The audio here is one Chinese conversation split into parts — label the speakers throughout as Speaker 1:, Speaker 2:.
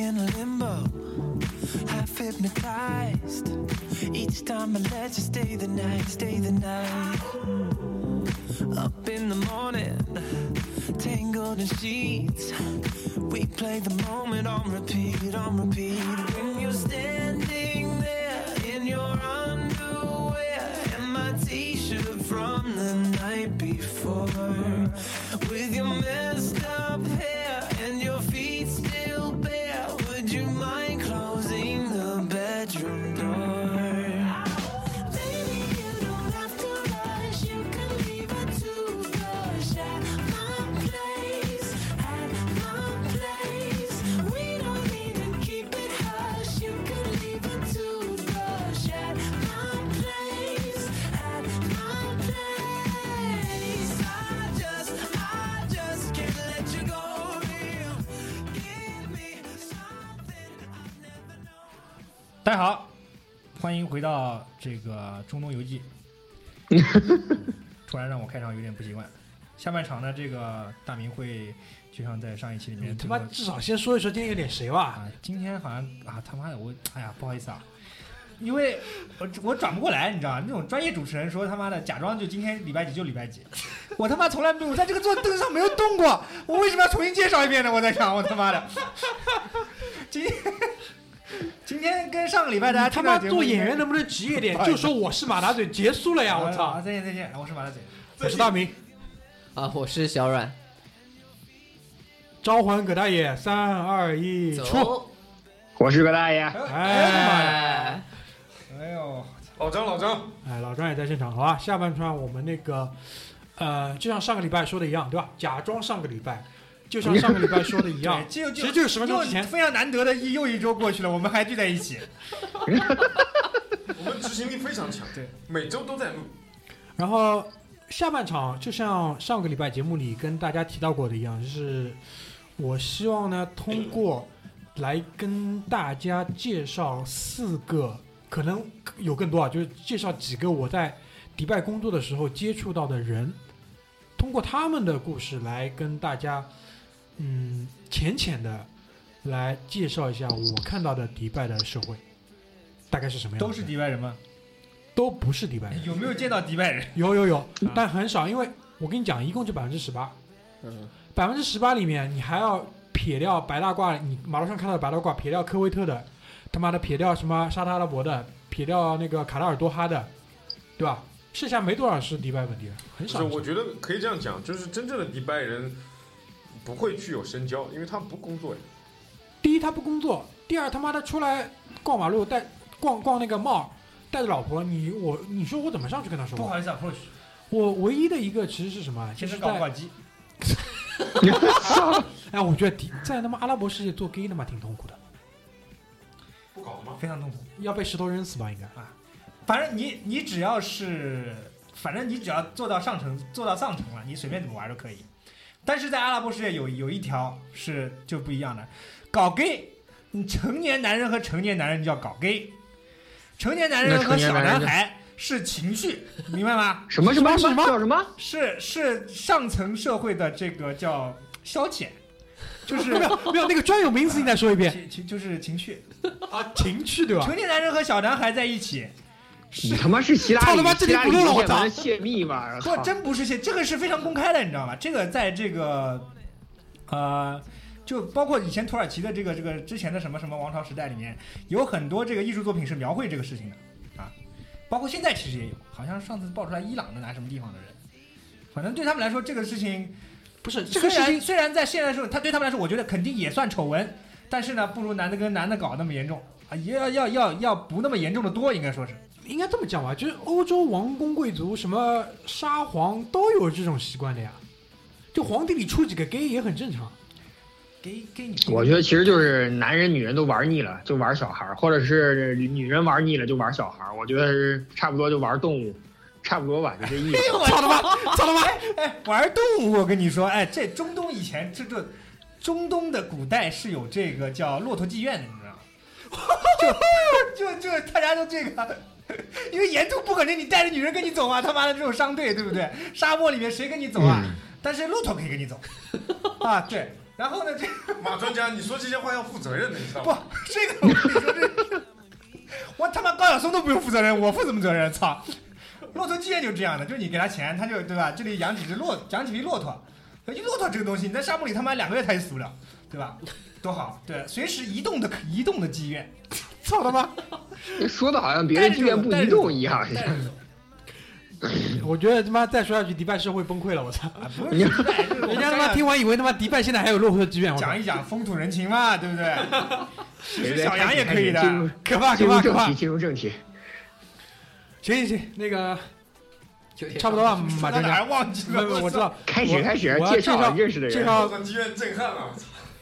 Speaker 1: in limbo, half hypnotized. Each time I let you stay the night, stay the night. Up in the morning, tangled in sheets. We play the moment on repeat, on repeat. When you're standing
Speaker 2: 这个中东游记。突然让我开场有点不习惯。下半场呢，这个大明会就像在上一期里面
Speaker 3: 你他妈至少先说一说今天有点谁吧？
Speaker 2: 啊，今天好像啊他妈的我哎呀不好意思啊，因为我我转不过来，你知道吗？那种专业主持人说他妈的假装就今天礼拜几就礼拜几，我他妈从来没有在这个坐凳子上没有动过，我为什么要重新介绍一遍呢？我在想我他妈的，今天 今天跟上个礼拜大家
Speaker 3: 他妈做演员能不能职业点 就说我是马大嘴，结束了呀！我
Speaker 2: 啊
Speaker 3: 操！
Speaker 2: 再见再见，我是马大嘴。
Speaker 3: 我是大明，
Speaker 4: 啊，我是小阮，
Speaker 3: 召唤葛大爷，三二一，出！
Speaker 4: 走，
Speaker 5: 我是葛大爷，
Speaker 2: 哎哎呀妈呀！
Speaker 4: 哎，
Speaker 2: 哎呦，
Speaker 6: 老张，老张，
Speaker 3: 哎，老张也在现场，好吧？下半场我们那个，呃，就像上个礼拜说的一样，对吧？假装上个礼拜，就像上个礼拜说的一样
Speaker 2: 对，，就就
Speaker 3: 其实就是十分钟之前。
Speaker 2: 非常难得的一又一周过去了，我们还聚在一起。
Speaker 6: 我们执行力非常强，
Speaker 2: 对，
Speaker 6: 每周都在录。
Speaker 3: 然后下半场就像上个礼拜节目里跟大家提到过的一样，就是我希望呢通过来跟大家介绍四个，可能有更多啊，就是介绍几个我在迪拜工作的时候接触到的人，通过他们的故事来跟大家，嗯，浅浅的来介绍一下我看到的迪拜的社会，大概是什么样。
Speaker 2: 都是迪拜人吗？
Speaker 3: 都不是迪拜人。
Speaker 2: 有没有见到迪拜人？
Speaker 3: 有有有，但很少，因为我跟你讲，一共就百分之十八，
Speaker 4: 嗯，
Speaker 3: 百分之十八里面你还要撇掉白大褂，你马路上看到的白大褂，撇掉科威特的，他妈的撇掉什么沙特阿拉伯的，撇掉那个卡塔尔多哈的，对吧？剩下没多少是迪拜本地人，很少。
Speaker 6: 是，我觉得可以这样讲，就是真正的迪拜人不会去有深交，因为他不工作呀。
Speaker 3: 第一他不工作，第二他妈的出来逛马路带逛逛那个 mall，带着老婆，你我你说我怎么上去跟他说话？
Speaker 2: 不好意思啊，approach，
Speaker 3: 我唯一的一个其实是什么？就
Speaker 2: 现在
Speaker 3: 是
Speaker 2: 搞挂机。
Speaker 3: 哎，我觉得迪在他妈阿拉伯世界做 gay 他妈挺痛苦的，
Speaker 6: 不搞吗？
Speaker 2: 非常痛苦。
Speaker 3: 要被石头扔死吧？应该啊。
Speaker 2: 反正你你只要是，反正你只要做到上层，做到上层了，你随便怎么玩都可以。但是在阿拉伯世界有有一条是就不一样的，搞 gay，你成年男人和成年男人叫搞 gay，成年男人和小
Speaker 5: 男
Speaker 2: 孩是情趣，明白吗？
Speaker 5: 什么？什么？
Speaker 3: 什么？
Speaker 5: 叫什么？
Speaker 2: 是是上层社会的这个叫消遣，就是
Speaker 3: 没有没有那个专有名词，你再说一遍。
Speaker 2: 情情就是情趣。
Speaker 3: 啊，情趣对吧？
Speaker 2: 成年男人和小男孩在一起，
Speaker 5: 你他妈是希拉里
Speaker 3: 操他妈这
Speaker 5: 里
Speaker 3: 里不录了我操
Speaker 5: 泄密吧？我
Speaker 2: 不
Speaker 5: 操，
Speaker 2: 真不是泄，这个是非常公开的，你知道吗？这个在这个，呃，就包括以前土耳其的这个这个之前的什么什么王朝时代里面，有很多这个艺术作品是描绘这个事情的啊，包括现在其实也有，好像上次爆出来伊朗的拿什么地方的人，反正对他们来说这个事情
Speaker 3: 不是这个事情，
Speaker 2: 虽然虽然在现在时候，他对他们来说，我觉得肯定也算丑闻，但是呢，不如男的跟男的搞那么严重啊，也要要要要不那么严重的多，应该说是。
Speaker 3: 应该这么讲吧，就是欧洲王公贵族什么沙皇都有这种习惯的呀。就皇帝里出几个 gay 也很正常。
Speaker 2: 给给你，
Speaker 5: 我觉得其实就是男人女人都玩腻了，就玩小孩儿，或者是女人玩腻了就玩小孩儿。我觉得是差不多就玩动物，差不多吧，就这意思。
Speaker 2: 哎我
Speaker 3: 操他妈，操他妈！
Speaker 2: 哎，玩动物，我跟你说，哎，这中东以前这这，中东的古代是有这个叫骆驼妓院的，你知道吗？就就就大家都这个，因为沿途不可能你带着女人跟你走啊，他妈的这种商队，对不对？沙漠里面谁跟你走啊？但是骆驼可以跟你走 啊，对，然后呢，这
Speaker 6: 马专家，你说这些话要负责任的，你知道
Speaker 2: 不？这个我跟你说，这我他妈高晓松都不用负责任，我负什么责任？操！骆驼既然就这样的，就是你给他钱，他就对吧？这里养几只骆，养几匹骆驼，一骆驼这个东西，你在沙漠里他妈两个月他也死不了，对吧？多好，对，随时移动的移动的妓院，操他妈！
Speaker 5: 说的好像别的妓院不移动一样。
Speaker 3: 我觉得他妈再说下去，迪拜社会崩溃了，我操！人家他妈听完以为他妈迪拜现在还有落后的妓院，我
Speaker 2: 讲一讲风土人情嘛，对不对？其实小杨也可以的。
Speaker 3: 可怕可怕可怕
Speaker 5: 入正题，！进入正题。
Speaker 3: 行行行，那个差不多了，马专家
Speaker 2: 到哪儿。忘记了？
Speaker 3: 我知道，
Speaker 5: 开始开始介绍
Speaker 3: 介绍
Speaker 5: 认识的人。
Speaker 3: 介绍
Speaker 6: 妓院震撼了，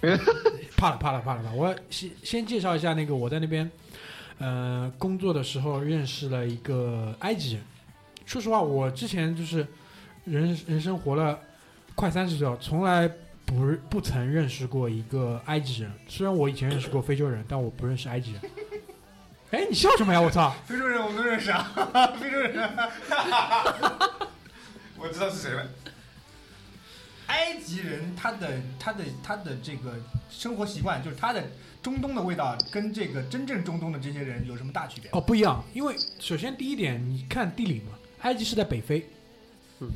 Speaker 3: 怕了怕了怕了怕了！我先先介绍一下那个我在那边，呃，工作的时候认识了一个埃及人。说实话，我之前就是人人生活了快三十岁了，从来不不曾认识过一个埃及人。虽然我以前认识过非洲人，但我不认识埃及人。哎，你笑什么呀？我操！
Speaker 2: 非洲人我们都认识啊，非洲人。
Speaker 6: 我知道是谁了。
Speaker 2: 埃及人他的他的他的这个生活习惯，就是他的中东的味道，跟这个真正中东的这些人有什么大区别？
Speaker 3: 哦，不一样，因为首先第一点，你看地理嘛，埃及是在北非，
Speaker 4: 嗯，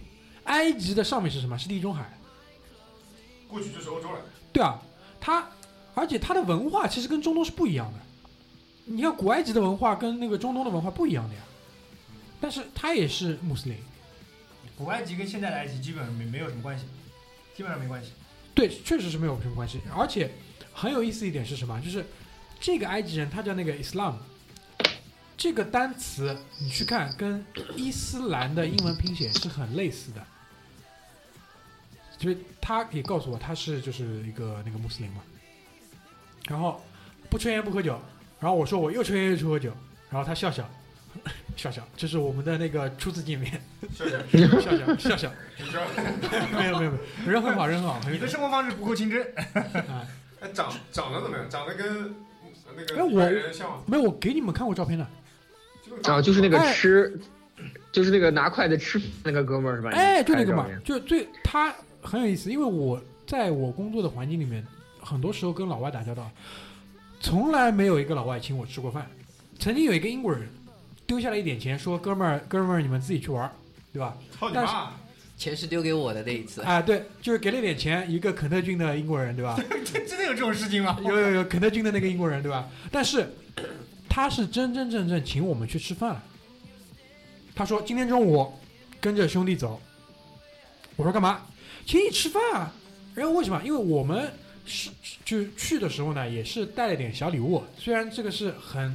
Speaker 3: 埃及的上面是什么？是地中海。
Speaker 6: 过去就是欧洲了，
Speaker 3: 对啊，它而且它的文化其实跟中东是不一样的。你看古埃及的文化跟那个中东的文化不一样的呀，但是它也是穆斯林。
Speaker 2: 古埃及跟现在的埃及基本上没没有什么关系，基本上没关系。
Speaker 3: 对，确实是没有什么关系。而且很有意思一点是什么？就是这个埃及人他叫那个 Islam，这个单词你去看跟伊斯兰的英文拼写是很类似的。就是他也告诉我他是就是一个那个穆斯林嘛，然后不抽烟不喝酒，然后我说我又抽烟又去喝酒，然后他笑笑 笑笑，这是我们的那个初次见面
Speaker 6: 笑笑，
Speaker 3: 笑笑笑笑？没有没有没有，人很好人很好，
Speaker 2: 你的生活方式不够清真，
Speaker 3: 啊。
Speaker 6: 哎，长长得怎么样？长得跟那个
Speaker 3: 哎我
Speaker 6: 迪拜人像吗？
Speaker 3: 没有，我给你们看过照片的。
Speaker 5: 啊，就是那个
Speaker 3: 哎
Speaker 5: 吃，就是那个拿筷子吃那个哥们儿是吧？
Speaker 3: 哎，就那个嘛就最他很有意思，因为我在我工作的环境里面，很多时候跟老外打交道，从来没有一个老外请我吃过饭。曾经有一个英国人丢下了一点钱，说：“哥们儿，哥们儿，你们自己去玩儿，对吧但是
Speaker 2: 操你妈！
Speaker 4: 钱是丢给我的那一？”次，
Speaker 3: 啊，对，就是给了点钱，一个肯特郡的英国人，对吧？
Speaker 2: 真真的有这种事情吗？
Speaker 3: 有有有肯特郡的那个英国人，对吧？但是他是真真正正请我们去吃饭了。他说今天中午跟着兄弟走。我说干嘛？请你吃饭啊。然后为什么？因为我们是就是去的时候呢，也是带了点小礼物。虽然这个是很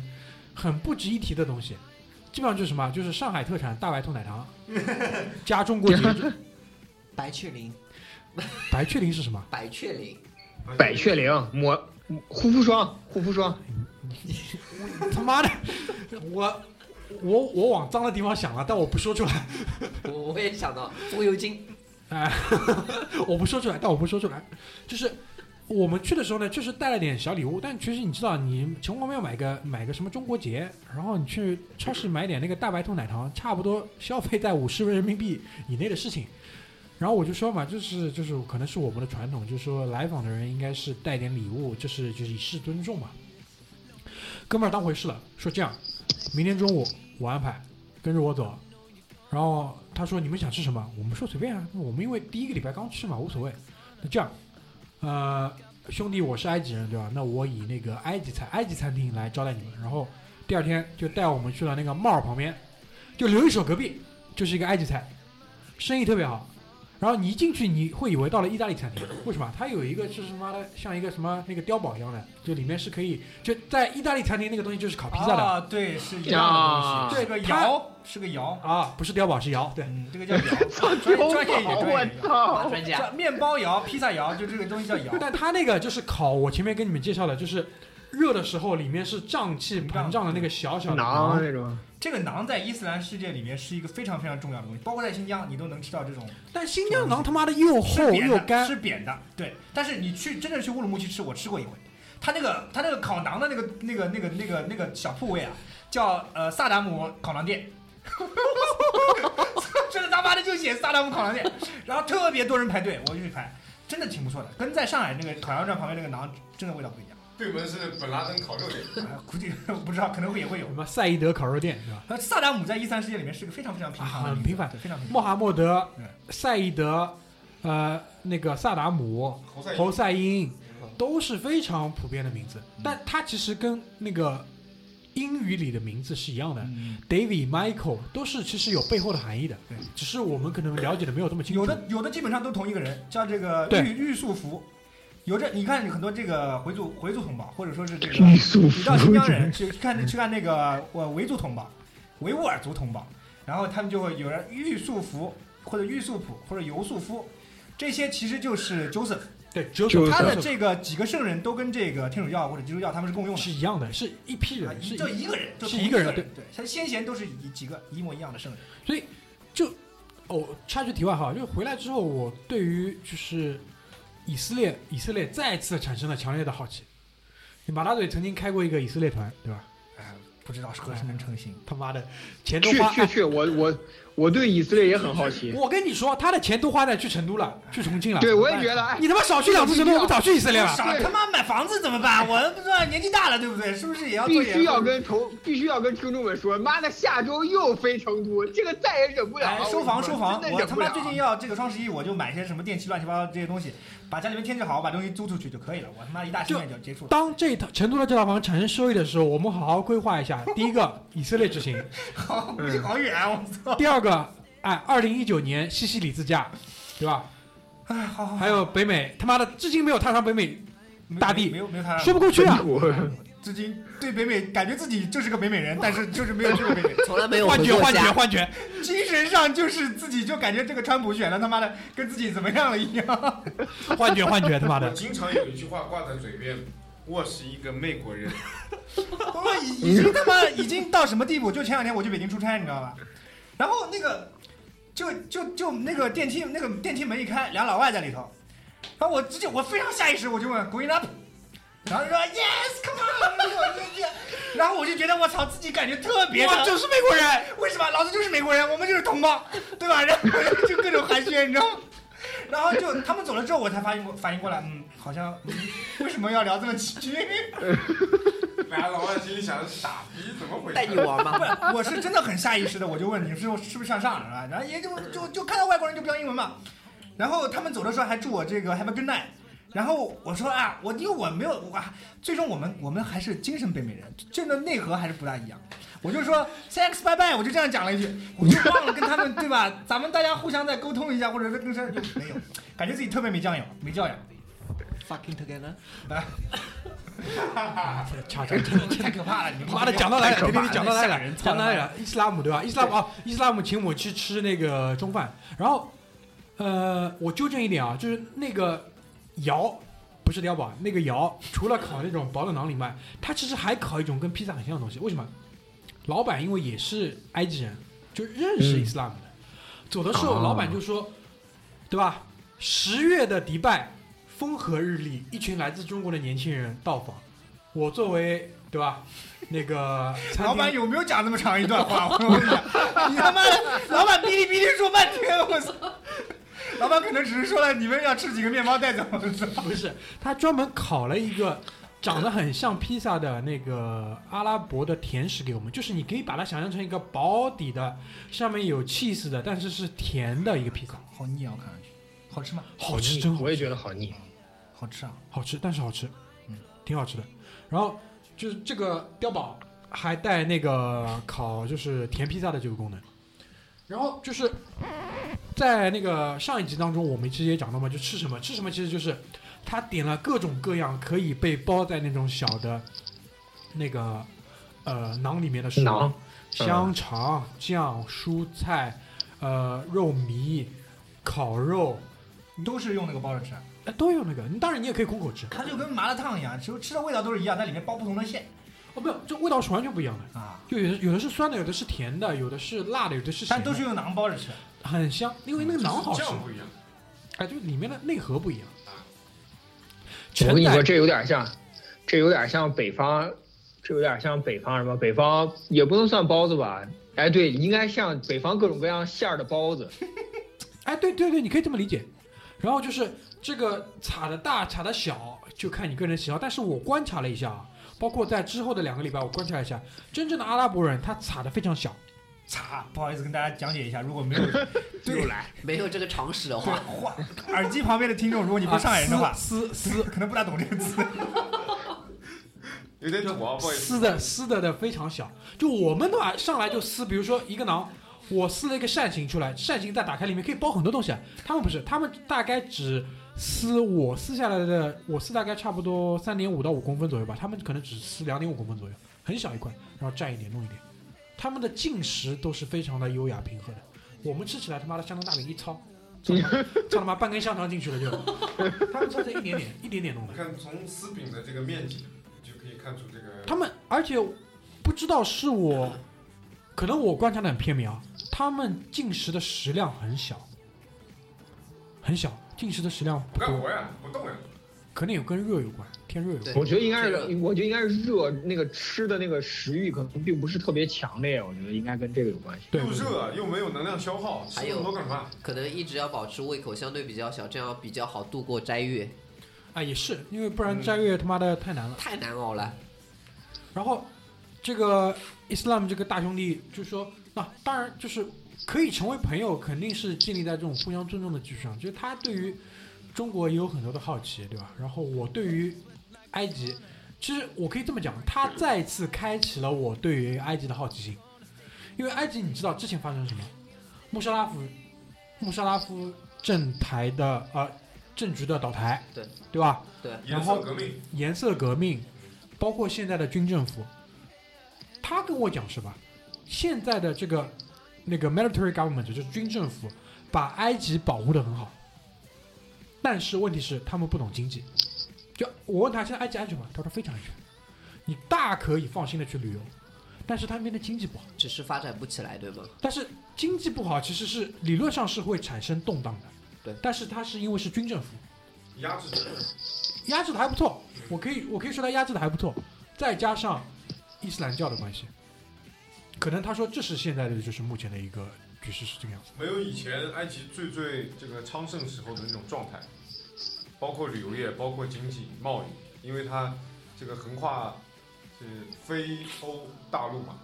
Speaker 3: 很不值一提的东西，基本上就是什么，就是上海特产大白兔奶糖，加中国节日。
Speaker 4: 白雀羚，
Speaker 3: 白雀羚是什么？
Speaker 4: 白雀羚，
Speaker 5: 百雀羚抹护肤霜，护肤霜。
Speaker 3: 他妈的，我我我往脏的地方想了，但我不说出来。
Speaker 4: 我我也想到风油精，
Speaker 3: 哎，我不说出来，但我不说出来，就是我们去的时候呢，确实带了点小礼物，但其实你知道，你穷光要买个买个什么中国结，然后你去超市买点那个大白兔奶糖，差不多消费在五十人民币以内的事情。然后我就说嘛，就是就是可能是我们的传统，就是说来访的人应该是带点礼物，就是就是以示尊重嘛。哥们儿当回事了，说这样，明天中午我安排，跟着我走。然后他说你们想吃什么？我们说随便啊，我们因为第一个礼拜刚去嘛，无所谓。那这样，呃，兄弟，我是埃及人对吧？那我以那个埃及菜、埃及餐厅来招待你们。然后第二天就带我们去了那个帽儿旁边，就留一手隔壁就是一个埃及菜，生意特别好。然后你一进去，你会以为到了意大利餐厅，为什么？它有一个就是他妈的像一个什么那个碉堡一样的，就里面是可以就在意大利餐厅那个东西就是烤披萨的
Speaker 2: 啊，对，是一样的
Speaker 5: 啊
Speaker 2: 东西，是个窑，是个窑。
Speaker 3: 啊，不是碉堡是窑，对。
Speaker 2: 嗯，这个叫窑，专专业一点，专业
Speaker 5: 我。操！
Speaker 4: 专家，
Speaker 2: 这面包窑、披萨窑，就这个东西叫窑。
Speaker 3: 但它那个就是烤，我前面跟你们介绍的，就是热的时候里面是胀气膨胀的那个小小
Speaker 5: 那种，
Speaker 2: 这个馕在伊斯兰世界里面是一个非常非常重要的东西，包括在新疆，你都能吃到这种
Speaker 3: 但新疆馕他妈的又厚，又干，
Speaker 2: 是扁的。对，但是你去真正去乌鲁木齐吃，我吃过一回，他那个他那个烤馕的那个那个那个那个那个小铺位啊，叫呃萨达姆烤馕店。真的他妈的就写萨达姆烤馕店，然后特别多人排队，我就去排，真的挺不错的，跟在上海那个烤羊肉串旁边那个馕真的味道不一样。
Speaker 6: 对门是本拉登烤肉店，
Speaker 2: 啊 估计不知道，可能会也会有
Speaker 3: 什。么赛义德烤肉店是吧？
Speaker 2: 呃，萨达姆在一三世界里面是个非常非常平凡的名字，
Speaker 3: 啊很平凡
Speaker 2: 对非常平凡
Speaker 3: 穆
Speaker 2: 凡。
Speaker 3: 罕默德
Speaker 2: 嗯、
Speaker 3: 赛义德、呃那个萨达姆、
Speaker 6: 侯赛
Speaker 3: 侯赛因都是非常普遍的名字，但它其实跟那个英语里的名字是一样的。
Speaker 2: 嗯
Speaker 3: David、Michael 都是其实有背后的含义的，
Speaker 2: 对，
Speaker 3: 只是我们可能了解的没有这么清楚。
Speaker 2: 有的有的基本上都同一个人，叫这个
Speaker 3: 对
Speaker 2: 玉玉树福。有这你看很多这个回族回族同胞，或者说是这个你到新疆人去看去看那个我维族同胞、维吾尔族同胞，然后他们就会有人玉素福或者玉素普或者尤素夫，这些其实就是 Joseph，
Speaker 3: 对，只有
Speaker 5: 就是
Speaker 2: 他的这个几个圣人都跟这个天主教或者基督教他们是共用的
Speaker 3: 是。一样的，是一批
Speaker 2: 啊
Speaker 3: 人，是
Speaker 2: 就一个人，就是
Speaker 3: 一个人
Speaker 2: 对对，他先贤都是一几个一模一样的圣人。
Speaker 3: 所以就哦，插句题外话，就是回来之后，我对于就是以色列，以色列再次产生了强烈的好奇。马大嘴曾经开过一个以色列团，对吧？
Speaker 2: 哎，不知道何时能成型。
Speaker 3: 他妈的，钱都
Speaker 5: 去
Speaker 3: 花。
Speaker 5: 去去，我我我对以色列也很好奇。
Speaker 3: 我跟你说，他的钱都花在去成都了，去重庆了。
Speaker 5: 对，我也觉得，哎，
Speaker 3: 你他妈少去两次成都，我们早去以色列了。
Speaker 2: 少他妈买房子怎么办？我不知道年纪大了，对不对？是不是也要
Speaker 5: 必须要跟同，必须要跟听众们说，妈的，下周又飞成都，这个再也忍不了了。
Speaker 2: 哎收房收房！我他妈最近要这个双十一，我就买些什么电器乱七八糟这些东西，把家里面添置好，把东西租出去就可以了。我他妈一大心愿就结束了。
Speaker 3: 当这套成都的这套房产生收益的时候，我们好好规划一下。第一个，以色列之行；
Speaker 2: 好，好远啊！我操！
Speaker 3: 第二个，哎，二零一九年西西里自驾，对吧？
Speaker 2: 哎，好好，
Speaker 3: 还有北美，他妈的至今没有踏上北美，大地
Speaker 2: 没有没有他
Speaker 3: 说不过去啊！
Speaker 5: 我
Speaker 2: 至今对北美感觉自己就是个北美人，但是就是没有去过北美。
Speaker 4: 从来没有
Speaker 3: 幻觉，幻觉。幻觉！
Speaker 2: 精神上就是自己就感觉这个川普选的他妈的跟自己怎么样了一样。
Speaker 3: 幻觉，幻觉！他妈
Speaker 6: 我
Speaker 3: 的，
Speaker 6: 经常有一句话挂在嘴边，我是一个美国人。
Speaker 2: 我已已经他妈已经到什么地步？就前两天我去北京出差，你知道吧？然后那个就就就那个电梯那个电梯门一开，俩老外在里头，然后我直接我非常下意识我就问 up，然后说 Yes come on，然后我就觉得我操自己感觉特别的
Speaker 3: 我就是美国人。
Speaker 2: 为什么？老子就是美国人，我们就是同胞，对吧？然后就各种寒暄，你知道吗？然后就他们走了之后，我才反应过反应过来，嗯，好像、嗯为什么要聊这么几句？
Speaker 6: 俩老外心里想的是傻逼，怎么回事？
Speaker 4: 带你玩吗？
Speaker 2: 不是，我是真的很下意识的，我就问你是是不是向上，是吧？然后也就就就看到外国人就标英文嘛。然后他们走的时候还祝我这个 Have a good night。然后我说啊，我因为我没有哇，最终我们我们还是精神北美人，这个内核还是不大一样。我就说 thanks bye bye，我就这样讲了一句，我就忘了跟他们对吧？咱们大家互相再沟通一下，或者是跟谁就没有，感觉自己特别没教养，没教养
Speaker 4: ，Fucking together。
Speaker 3: 恰恰真的真的
Speaker 2: 太可怕了！你们
Speaker 3: 妈的，讲到来了，对对对，
Speaker 2: 太可怕了
Speaker 3: 讲到来了
Speaker 2: 吓人，
Speaker 3: 讲到来了，伊斯兰姆对吧？伊斯兰姆啊，伊斯兰姆请我去吃那个中饭，然后，呃，我纠正一点啊，就是那个窑不是碉堡，那个窑除了烤那种薄的馕以外，它其实还烤一种跟披萨很像的东西。为什么？老板因为也是埃及人，就认识伊斯兰姆的。走的时候，
Speaker 5: 哦
Speaker 3: 老板就说，对吧？十月的迪拜，风和日丽，一群来自中国的年轻人到访。我作为对吧，那个
Speaker 2: 老板有没有讲那么长一段话？我问一下，你他妈的，老板哔哩哔哩说半天，我操！老板可能只是说了你们要吃几个面包带走，
Speaker 3: 不是他专门烤了一个长得很像披萨的那个阿拉伯的甜食给我们，就是你可以把它想象成一个薄底的，上面有 cheese 的，但是是甜的一个披萨，
Speaker 2: 好腻啊！我看上去，好吃吗？
Speaker 3: 好吃真好
Speaker 5: 我也觉得好腻。
Speaker 2: 好吃啊！
Speaker 3: 好吃，但是好吃，
Speaker 2: 嗯，
Speaker 3: 挺好吃的。然后就是这个碉堡还带那个烤就是甜披萨的这个功能。然后就是在那个上一集当中，我们其实也讲到嘛，就吃什么吃什么，其实就是他点了各种各样可以被包在那种小的那个呃囊里面的食物，
Speaker 5: 馕
Speaker 3: 香肠、酱、蔬菜、呃肉糜、烤肉，
Speaker 2: 都是用那个包着吃，
Speaker 3: 哎都用那个。你当然你也可以空口吃，
Speaker 2: 它就跟麻辣烫一样，其实吃的味道都是一样，但里面包不同的馅
Speaker 3: 哦没有，这味道是完全不一样的。
Speaker 2: 啊，
Speaker 3: 就有的有的是酸的，有的是甜的，有的是辣的，有的是咸的，
Speaker 2: 但都是用囊包着吃。
Speaker 3: 很香，因为那个馕好吃，
Speaker 6: 酱不一样。
Speaker 3: 哎，就里面的内核不一样。
Speaker 5: 我跟你说，这有点像，这有点像北方，这有点像北方什么？北方也不能算包子吧？哎，对，应该像北方各种各样馅儿的包子。
Speaker 3: 哎，对对对，你可以这么理解。然后就是这个查的大查的小，就看你个人喜好。但是我观察了一下啊，包括在之后的两个礼拜，我观察了一下，真正的阿拉伯人他查的非常小，
Speaker 2: 擦，不好意思跟大家讲解一下，如果没有
Speaker 5: 又来，
Speaker 7: 没有这个常识的话，
Speaker 2: 话耳机旁边的听众，如果你不是上海人的话，
Speaker 3: 啊撕撕撕
Speaker 2: 可能不大懂这个词。
Speaker 6: 有点土啊，不好意思。
Speaker 3: 撕的撕的的非常小。就我们的话上来就撕，比如说一个囊，我撕了一个扇形出来，扇形再打开里面可以包很多东西啊。他们不是，他们大概只撕我撕下来的，我撕大概差不多三点五到五公分左右吧，他们可能只撕两点五公分左右，很小一块，然后蘸一点弄一点。他们的进食都是非常的优雅平和的，我们吃起来他妈的香肠大饼一抄，操他妈半根香肠进去了就，他们操这一点点 一点点弄的
Speaker 6: 你。看从丝饼的这个面积，你就可以看出这个。
Speaker 3: 他们而且不知道是我，可能我观察的很片面啊。他们进食的食量很小，很小，进食的食量不多，
Speaker 6: 不干活呀，不动呀。
Speaker 3: 可能有跟热有关，天热有关。
Speaker 5: 我觉得应该是，我觉得应该是热，那个吃的那个食欲可能并不是特别强烈，我觉得应该跟这个有关系。
Speaker 3: 对
Speaker 6: 又热又没有能量消耗，吃
Speaker 7: 还有
Speaker 6: 那么多干嘛？
Speaker 7: 可能一直要保持胃口相对比较小，这样比较好度过斋月，
Speaker 3: 啊，也是，因为不然斋月他妈的太难了。
Speaker 7: 太难熬了。
Speaker 3: 然后这个 Islam 这个大兄弟就说，那、当然就是可以成为朋友，肯定是建立在这种互相尊重的基础上。就是他对于中国也有很多的好奇，对吧？然后我对于埃及，其实我可以这么讲，他再次开启了我对于埃及的好奇心，因为埃及你知道之前发生什么？穆沙拉夫，穆沙拉夫政台的呃政局的倒台，
Speaker 7: 对
Speaker 3: 对吧？
Speaker 7: 对，
Speaker 6: 颜色革命，
Speaker 3: 颜色革命，包括现在的军政府，他跟我讲是吧？现在的这个那个 military government 就是军政府，把埃及保护得很好，但是问题是他们不懂经济。就我问他现在埃及安全吗？他说非常安全，你大可以放心的去旅游，但是他那边的经济不好。
Speaker 7: 只是发展不起来，对吗？
Speaker 3: 但是经济不好其实是理论上是会产生动荡的，
Speaker 7: 对
Speaker 3: 但是它是因为是军政府，
Speaker 6: 压制的。
Speaker 3: 压制的还不错，我可以我可以说他压制的还不错，再加上伊斯兰教的关系，可能他说这是现在的就是目前的一个局势是这个样子。
Speaker 6: 没有以前埃及最最这个昌盛时候的那种状态，包括旅游业，包括经济贸易，因为它这个横跨是非欧大陆嘛，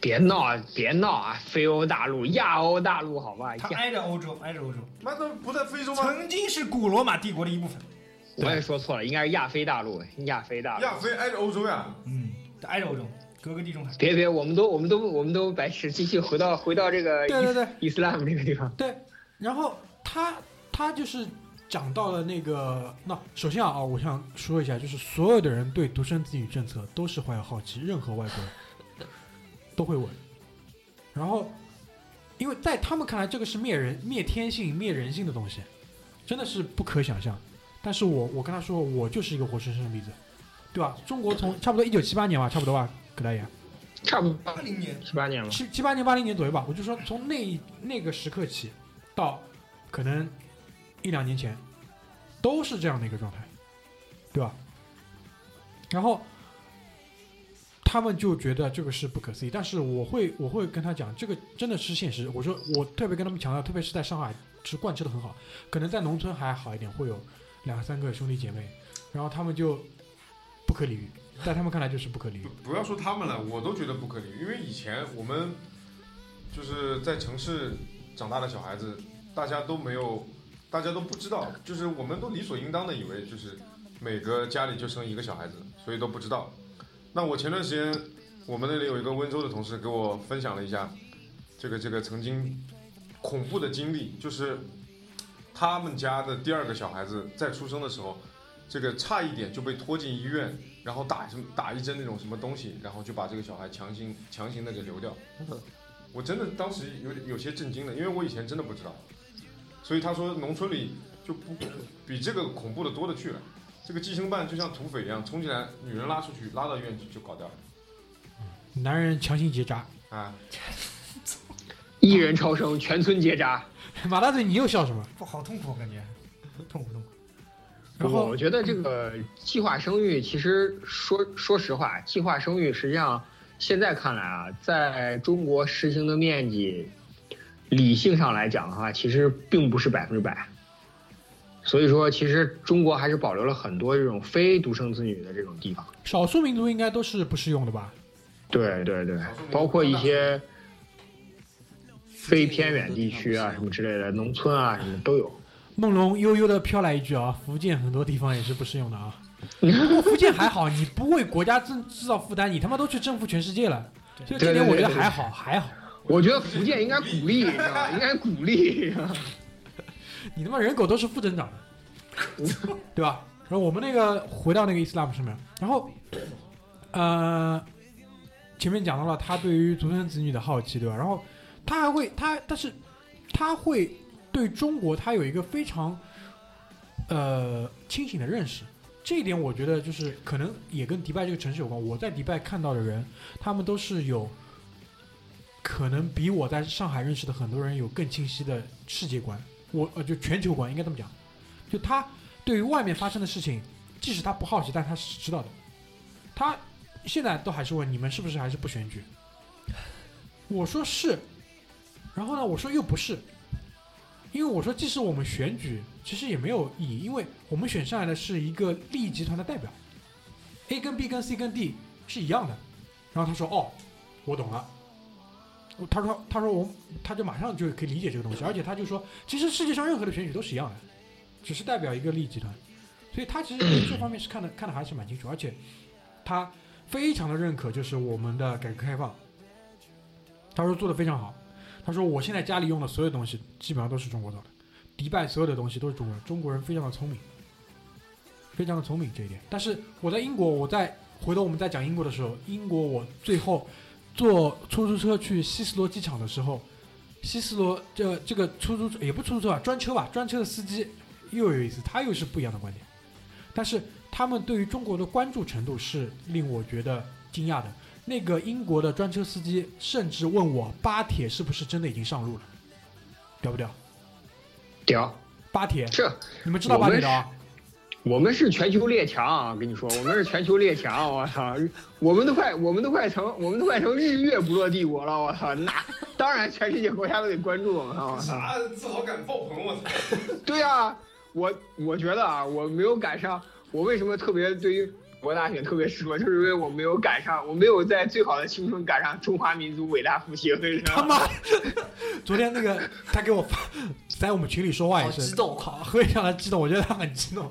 Speaker 5: 别闹啊，别闹啊！非欧大陆、亚欧大陆，好吧？
Speaker 2: 它
Speaker 5: 亚，
Speaker 2: 挨着欧洲，挨着欧洲，
Speaker 6: 那它不在非洲吗？
Speaker 2: 曾经是古罗马帝国的一部分。
Speaker 5: 我也说错了，应该是亚非大陆，亚非大陆。
Speaker 6: 亚非挨着欧洲呀，
Speaker 2: 嗯，它挨着欧洲，隔个地中海。
Speaker 5: 别别，我们都我们都我们都白痴，继续回到回到这个
Speaker 3: 对对对
Speaker 5: 伊斯兰这个地方。
Speaker 3: 对，然后他他就是讲到了那个，那首先啊啊，我想说一下，就是所有的人对独生子女政策都是怀有好奇，任何外国人都会问。然后，因为在他们看来，这个是灭人、灭天性、灭人性的东西，真的是不可想象。但是我我跟他说，我就是一个活生生的例子，对吧？中国从差不多一九七八年吧，差不多吧，葛大爷。
Speaker 5: 差不多
Speaker 2: 八零年，
Speaker 5: 七八年了。
Speaker 3: 七七八年、八零年左右吧，我就说从那那个时刻起，到可能一两年前，都是这样的一个状态，对吧？然后他们就觉得这个是不可思议，但是我会我会跟他讲，这个真的是现实。我说我特别跟他们强调，特别是在上海是贯彻的很好，可能在农村还好一点，会有两三个兄弟姐妹，然后他们就不可理喻，在他们看来就是不可理喻。
Speaker 6: 不要说他们了，我都觉得不可理喻，因为以前我们就是在城市长大的小孩子，大家都没有，大家都不知道，就是我们都理所应当的以为就是每个家里就生一个小孩子，所以都不知道。那我前段时间我们那里有一个温州的同事给我分享了一下这个这个曾经恐怖的经历，就是他们家的第二个小孩子在出生的时候，这个差一点就被拖进医院，然后打什么打一针那种什么东西，然后就把这个小孩强行强行的给流掉。我真的当时有点有些震惊了，因为我以前真的不知道。所以他说农村里就不比这个恐怖的多的去了。这个计生办就像土匪一样冲进来，女人拉出去，拉到医院去就搞掉了。
Speaker 3: 男人强行结扎，
Speaker 6: 啊，
Speaker 5: 一人超生，全村结扎。
Speaker 3: 马大嘴，你又笑什么？
Speaker 2: 不好痛苦，我感觉痛苦痛苦。
Speaker 3: 然后
Speaker 5: 我觉得这个计划生育，其实说说实话，计划生育实际上现在看来啊，在中国实行的面积，理性上来讲的话，其实并不是百分之百。所以说，其实中国还是保留了很多这种非独生子女的这种地方。
Speaker 3: 少数民族应该都是不适用的吧？
Speaker 5: 对对对包括一些非偏远地区啊什么之类的，农村啊什么都有。
Speaker 3: 梦龙悠悠的飘来一句啊，福建很多地方也是不适用的啊。不过福建还好，你不为国家制制造负担，你他妈都去征服全世界了，所以这点我觉得还好，还好。
Speaker 5: 我觉得福建应该鼓励？应该鼓励。
Speaker 3: 你他妈人口都是负增长的，对吧？然后我们那个回到那个伊斯兰姆上面，然后呃，前面讲到了他对于独生子女的好奇，对吧？然后他还会他，但是他会对中国他有一个非常呃清醒的认识。这一点我觉得就是可能也跟迪拜这个城市有关。我在迪拜看到的人，他们都是有可能比我在上海认识的很多人有更清晰的世界观。我呃，就全球观应该这么讲，就他对于外面发生的事情，即使他不好奇，但他是知道的。他现在都还是问你们是不是还是不选举？我说是，然后呢，我说又不是，因为我说即使我们选举，其实也没有意义，因为我们选上来的是一个利益集团的代表，A 跟 B 跟 C 跟 D 是一样的。然后他说哦，我懂了。他说：“他说我，他就马上就可以理解这个东西，而且他就说，其实世界上任何的选举都是一样的，只是代表一个利益集团，所以他其实这方面是看的看的还是蛮清楚，而且他非常的认可就是我们的改革开放，他说做的非常好，他说我现在家里用的所有东西基本上都是中国造的，迪拜所有的东西都是中国人，中国人非常的聪明，非常的聪明这一点。但是我在英国，我在回头我们再讲英国的时候，英国我最后。”坐出租车去希斯罗机场的时候，希斯罗这这个出租车也不出租车啊，专车吧，专车的司机又有意思，他又是不一样的观点。但是他们对于中国的关注程度是令我觉得惊讶的。那个英国的专车司机甚至问我巴铁是不是真的已经上路了，屌不屌？
Speaker 5: 屌！
Speaker 3: 巴铁，
Speaker 5: 是
Speaker 3: 你们知道巴铁的啊？
Speaker 5: 我们是全球列强啊！跟你说，我们是全球列强！我操，我们都快，我们都快成，我们都快成日月不落帝国了！我操，那当然全世界国家都得关注我们！我操，
Speaker 6: 啥自豪感爆棚！我操！
Speaker 5: 对啊，我我觉得啊，我没有赶上，我为什么特别对于国大学特别失落，就是因为我没有赶上，我没有在最好的青春赶上中华民族伟大复兴！你知道
Speaker 3: 他
Speaker 5: 吗？
Speaker 3: 妈，昨天那个他给我发在我们群里说话也是
Speaker 7: 好激动
Speaker 3: 好非常的激动，我觉得他很激动。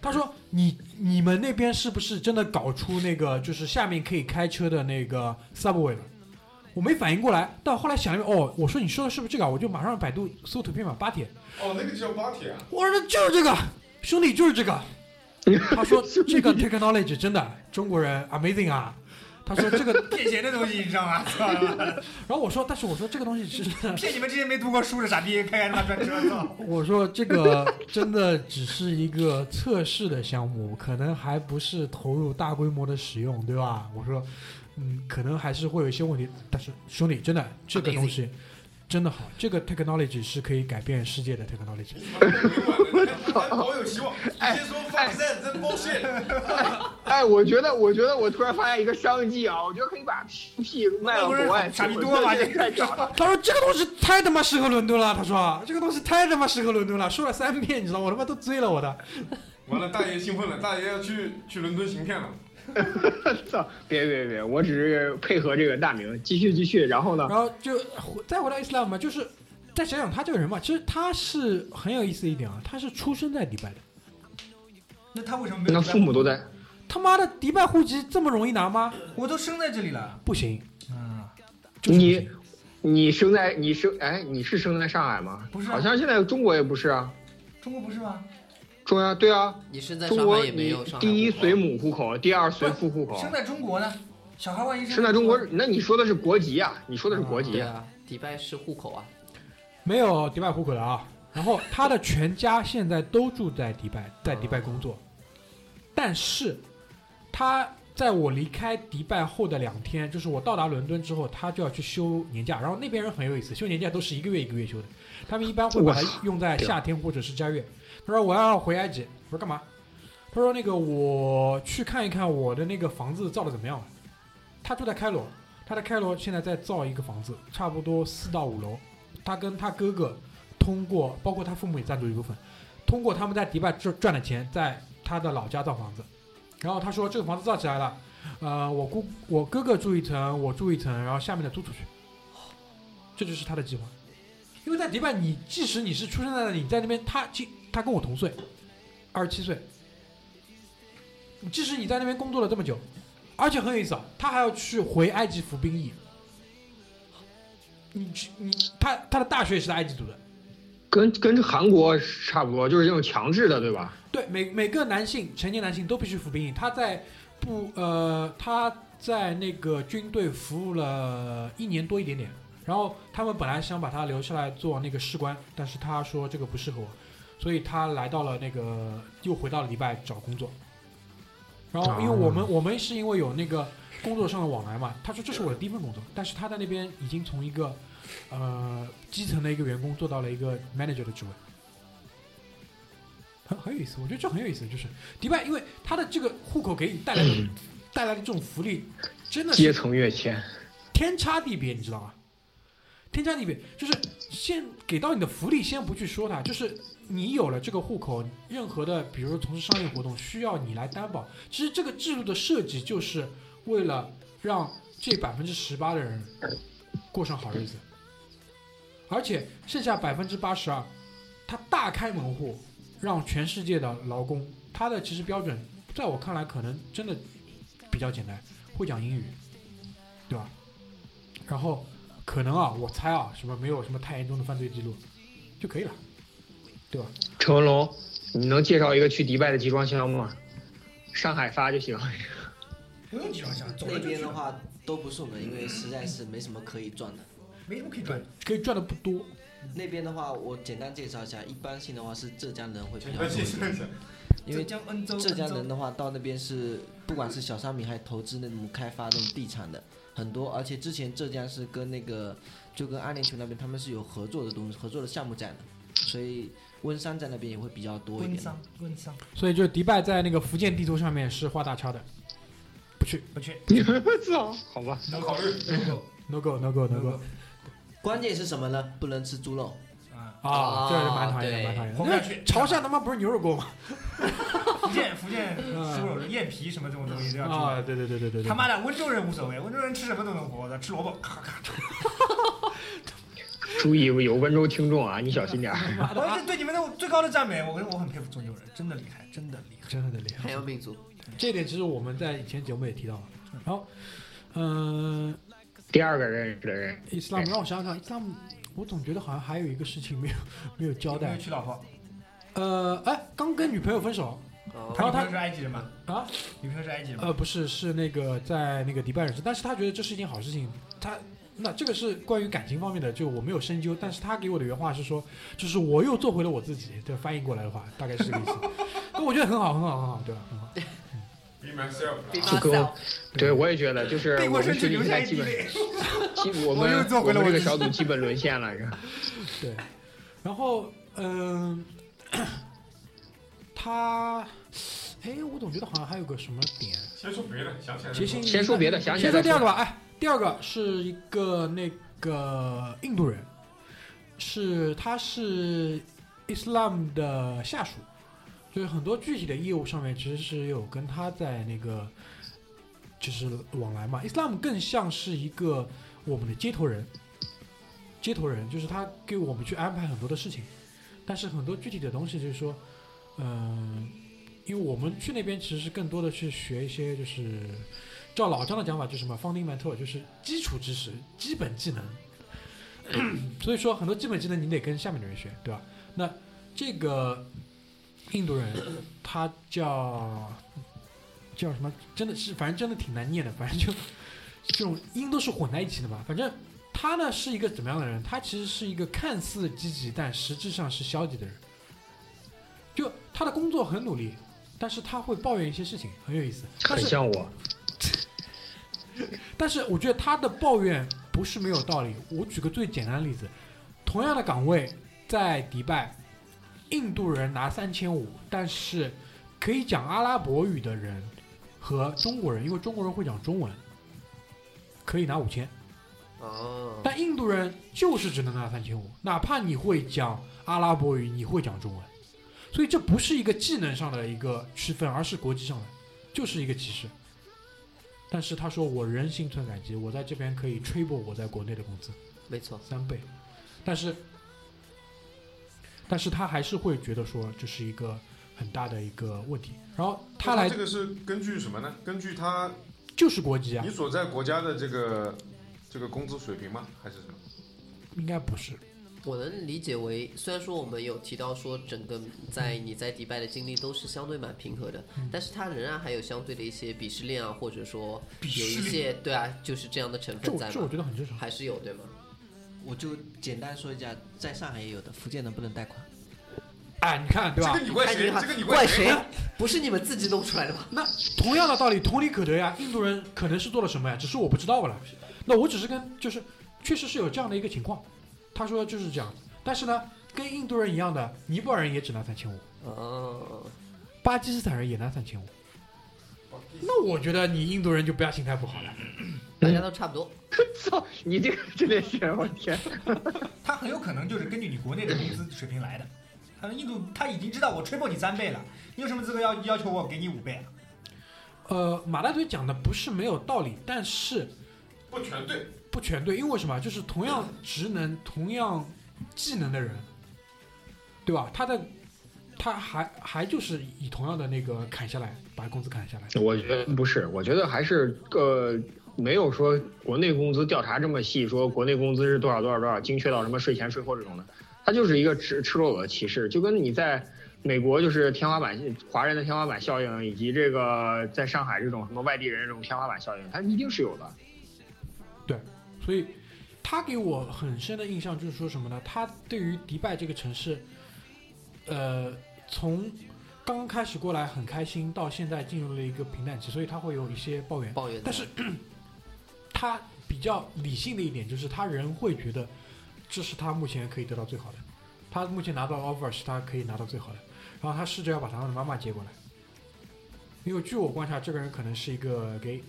Speaker 3: 他说：“你你们那边是不是真的搞出那个就是下面可以开车的那个 subway 了？”我没反应过来，但后来想一想，哦，我说你说的是不是这个啊？我就马上百度搜图片嘛，巴铁。
Speaker 6: 哦，那个叫巴铁啊！
Speaker 3: 我说就是这个，兄弟就是这个。他说这个 technology 真的中国人 amazing 啊。他说这个
Speaker 2: 骗钱的东西，你知道吗？
Speaker 3: 然后我说，但是我说这个东西是
Speaker 2: 骗你们这些没读过书的傻逼，开开他妈专车，操！
Speaker 3: 我说这个真的只是一个测试的项目，可能还不是投入大规模的使用，对吧？我说，嗯，可能还是会有一些问题。但是兄弟，真的这个东西真的好，这个 technology 是可以改变世界的 technology。
Speaker 6: 好有希望！直接说放。
Speaker 5: 哎，我觉得，我觉得我突然发现一个商机啊！我觉得可以把 P 卖到国外，
Speaker 2: 傻逼多吧
Speaker 5: 这个太屌了。
Speaker 3: 他说这个东西太他妈适合伦敦了，他说这个东西太他妈适合伦敦了，说了三遍，你知道我他妈都醉了我的。
Speaker 6: 完了，大爷兴奋了，大爷要去去伦敦行骗了。
Speaker 5: 操！别别别，我只是配合这个大名，继续继续。然后呢？
Speaker 3: 然后就再回到 Islam 嘛，就是再想想他这个人嘛，其实他是很有意思一点啊，他是出生在迪拜的，
Speaker 2: 那他为什么没有？
Speaker 5: 那父母都在。
Speaker 3: 他妈的迪拜户籍这么容易拿吗？
Speaker 2: 我都生在这里了。
Speaker 3: 不行，
Speaker 2: 嗯，
Speaker 3: 就是
Speaker 5: 你你生在你生哎，你是生在上海吗？
Speaker 2: 不是啊
Speaker 5: 好像现在中国也不是啊。
Speaker 2: 中国不是吗？
Speaker 5: 中央对啊，
Speaker 7: 你是在
Speaker 5: 中国
Speaker 7: 也没
Speaker 5: 你
Speaker 7: 有上海
Speaker 5: 第一随母户口，第二随父户口。
Speaker 2: 生在中国呢？小孩万一
Speaker 5: 生在中国，那你说的是国籍啊？你说的是国籍
Speaker 7: 对。啊，迪拜是户口啊。
Speaker 3: 没有迪拜户口的啊。然后他的全家现在都住在迪拜，在迪拜工作，但是他在我离开迪拜后的两天，就是我到达伦敦之后，他就要去休年假。然后那边人很有意思，休年假都是一个月一个月休的，他们一般会把它用在夏天或者是佳月。他说我要回埃及，我说干嘛？他说那个我去看一看我的那个房子造的怎么样了。他住在开罗，他在开罗现在在造一个房子，差不多四到五楼。他跟他哥哥通过，包括他父母也赞助一部分，通过他们在迪拜赚赚的钱，在他的老家造房子。然后他说这个房子造起来了，呃，我姑我哥哥住一层，我住一层，然后下面的租出去，这就是他的计划。因为在迪拜，你即使你是出生在那里，你在那边，他他跟我同岁，二十七岁，即使你在那边工作了这么久，而且很有意思啊，他还要去回埃及服兵役。你去你他他的大学也是在埃及读的，
Speaker 5: 跟跟韩国差不多，就是这种强制的，对吧？
Speaker 3: 对，每每个男性成年男性都必须服兵役。他在不呃他在那个军队服务了一年多一点点，然后他们本来想把他留下来做那个士官，但是他说这个不适合我，所以他来到了那个又回到了迪拜找工作。然后因为我们我们是因为有那个工作上的往来嘛，他说这是我的第一份工作，但是他在那边已经从一个呃基层的一个员工做到了一个 manager 的职位。很很有意思，我觉得这很有意思，就是迪拜，因为他的这个户口给你带来的、带来的这种福利，真的
Speaker 5: 阶层跃迁，
Speaker 3: 天差地别，你知道吗？天差地别，就是先给到你的福利，先不去说它，就是你有了这个户口，任何的，比如从事商业活动，需要你来担保。其实这个制度的设计就是为了让这百分之十八的人过上好日子，而且剩下百分之八十二，他大开门户，让全世界的劳工，他的其实标准，在我看来可能真的比较简单，会讲英语，对吧？然后可能啊，我猜啊，什么没有什么太严重的犯罪记录就可以了，对吧？
Speaker 5: 陈文龙，你能介绍一个去迪拜的集装箱吗？上海发就行。
Speaker 2: 不用集装箱，走
Speaker 4: 那
Speaker 2: 就去了，
Speaker 4: 边的话都不是我们，因为实在是没什么可以赚的。
Speaker 2: 没什么可以赚。，
Speaker 3: 可以赚的不多。
Speaker 4: 那边的话，我简单介绍一下，一般性的话是浙江人会比较多一点，因为
Speaker 2: 浙江恩州，
Speaker 4: 浙江人的话到那边是不管是小商品还是投资那种开发那种地产的很多，而且之前浙江是跟那个就跟阿联酋那边他们是有合作的东西，合作的项目在的，所以温山在那边也会比较多一点。
Speaker 2: 温桑，温商
Speaker 3: 所以就是迪拜在那个福建地图上面是画大叉的，不去
Speaker 2: 不去
Speaker 5: 操，好吧，
Speaker 6: 能考虑。
Speaker 3: ，no go no go no go
Speaker 4: 关键是什么呢？不能吃猪肉。
Speaker 2: 啊！
Speaker 3: 这是蛮讨厌的，
Speaker 7: 对
Speaker 3: 蛮讨厌的。
Speaker 2: 红下去
Speaker 3: 那潮汕他妈不是牛肉锅吗？
Speaker 2: 福建福建猪肉燕皮什么这种东西都要吃
Speaker 3: 啊，对对对对对对。
Speaker 2: 他妈的，温州人无所谓，温州人吃什么都能活的，吃萝卜咔咔吃。
Speaker 5: 注意有温州听众啊，你小心点儿。
Speaker 2: 我是对你们的最高的赞美，我我很佩服中州人，真的厉害，真的厉害。
Speaker 3: 真的厉害
Speaker 7: 海。洋民族，
Speaker 3: 这点其实我们在以前节目也提到了。然后，嗯、
Speaker 5: 第二个认识的人，
Speaker 3: 伊斯兰姆让我想想看，伊斯兰姆，我总觉得好像还有一个事情没有 没有交
Speaker 2: 代没有。娶老婆？
Speaker 3: 呃，哎，刚跟女朋友分手
Speaker 7: 然后
Speaker 2: 他女朋友是埃及人吗？
Speaker 3: 啊？
Speaker 2: 女朋友是埃及人吗？
Speaker 3: 呃，不是，是那个在那个迪拜认识，但是他觉得这是一件好事情。他那这个是关于感情方面的，就我没有深究，但是他给我的原话是说，就是我又做回了我自己。这翻译过来的话，大概是这个意思。那我觉得很好，很好，很好，对吧？很好。
Speaker 6: Be myself，
Speaker 5: 就跟
Speaker 7: myself
Speaker 5: 对我也觉得，就是 我们群里
Speaker 2: 身只留下
Speaker 5: 现在基本我们我们这个
Speaker 2: 做回了我自己
Speaker 5: 小组基本沦陷了，是吧
Speaker 3: 对，然后嗯、他，哎，我总觉得好像还有个什么点，
Speaker 6: 先说别的，想起来
Speaker 5: 先说别的，想起
Speaker 3: 先
Speaker 5: 来再
Speaker 3: 说第二个吧，哎，第二个是一个那个印度人，是他是 Islam 的下属，就是很多具体的业务上面其实是有跟他在那个就是往来嘛。Islam 更像是一个我们的接头人，接头人就是他给我们去安排很多的事情，但是很多具体的东西就是说，嗯、因为我们去那边其实是更多的去学一些就是。照老张的讲法，就是什么 fundamental，就是基础知识、基本技能。所以说，很多基本技能你得跟下面的人学，对吧？那这个印度人，他叫叫什么？真的是，反正真的挺难念的，反正就这种音都是混在一起的嘛。反正他呢是一个怎么样的人？他其实是一个看似积极，但实质上是消极的人。就他的工作很努力，但是他会抱怨一些事情，很有意思。
Speaker 5: 很像我，
Speaker 3: 但是我觉得他的抱怨不是没有道理。我举个最简单的例子，同样的岗位在迪拜，印度人拿三千五，但是可以讲阿拉伯语的人和中国人，因为中国人会讲中文，可以拿五千，
Speaker 7: 哦，
Speaker 3: 但印度人就是只能拿三千五，哪怕你会讲阿拉伯语，你会讲中文。所以这不是一个技能上的一个区分，而是国际上的，就是一个歧视。但是他说我仍心存感激，我在这边可以 triple 我在国内的工资
Speaker 7: 没错，
Speaker 3: 三倍，但是但是他还是会觉得说这是一个很大的一个问题。然后他来
Speaker 6: 这个是根据什么呢？根据他
Speaker 3: 就是国籍啊
Speaker 6: 你，所在国家的这个这个工资水平吗？还是什么？
Speaker 3: 应该不是。
Speaker 7: 我能理解为，虽然说我们有提到说整个在你在迪拜的经历都是相对蛮平和的，但是它仍然还有相对的一些鄙视链啊，或者说有一些对啊，就是这样的成
Speaker 3: 分在这我觉得很正常。
Speaker 7: 还是有对吗？
Speaker 4: 我就简单说一下，在上海也有的，福建能不能贷款。
Speaker 3: 哎，你看对吧
Speaker 6: 这个？你怪谁？
Speaker 7: 看
Speaker 6: 这个你
Speaker 7: 怪
Speaker 6: 谁？
Speaker 7: 谁？不是你们自己弄出来的吗？
Speaker 3: 那同样的道理，同理可得呀。印度人可能是做了什么呀？只是我不知道罢了。那我只是跟就是，确实是有这样的一个情况。他说就是这样，但是呢，跟印度人一样的，尼泊尔人也只拿三千五，
Speaker 7: 哦，
Speaker 3: 巴基斯坦人也拿三千五。那我觉得你印度人就不要心态不好了。
Speaker 7: 大家都差不多。
Speaker 5: 操，你这个真的是，我天！
Speaker 2: 他很有可能就是根据你国内的工资水平来的。他说印度他已经知道我吹破你三倍了，你有什么资格要要求我给你五倍啊？
Speaker 3: 呃，马大嘴讲的不是没有道理，但是
Speaker 6: 不全对。
Speaker 3: 不全对，因为什么？就是同样职能、同样技能的人，对吧？他的他还还就是以同样的那个砍下来，把工资砍下来。
Speaker 5: 我觉得不是，我觉得还是呃，没有说国内工资调查这么细，说国内工资是多少多少多少，精确到什么税前税后这种的，它就是一个赤赤裸裸的歧视，就跟你在美国就是天花板华人的天花板效应，以及这个在上海这种什么外地人这种天花板效应，它一定是有的。
Speaker 3: 所以他给我很深的印象就是说什么呢？他对于迪拜这个城市，呃，从刚刚开始过来很开心，到现在进入了一个平淡期，所以他会有一些抱怨。
Speaker 7: 抱怨，
Speaker 3: 但是 他比较理性的一点就是，他人会觉得这是他目前可以得到最好的，他目前拿到 offer 是他可以拿到最好的，然后他试着要把他的妈妈接过来，因为据我观察，这个人可能是一个 gay，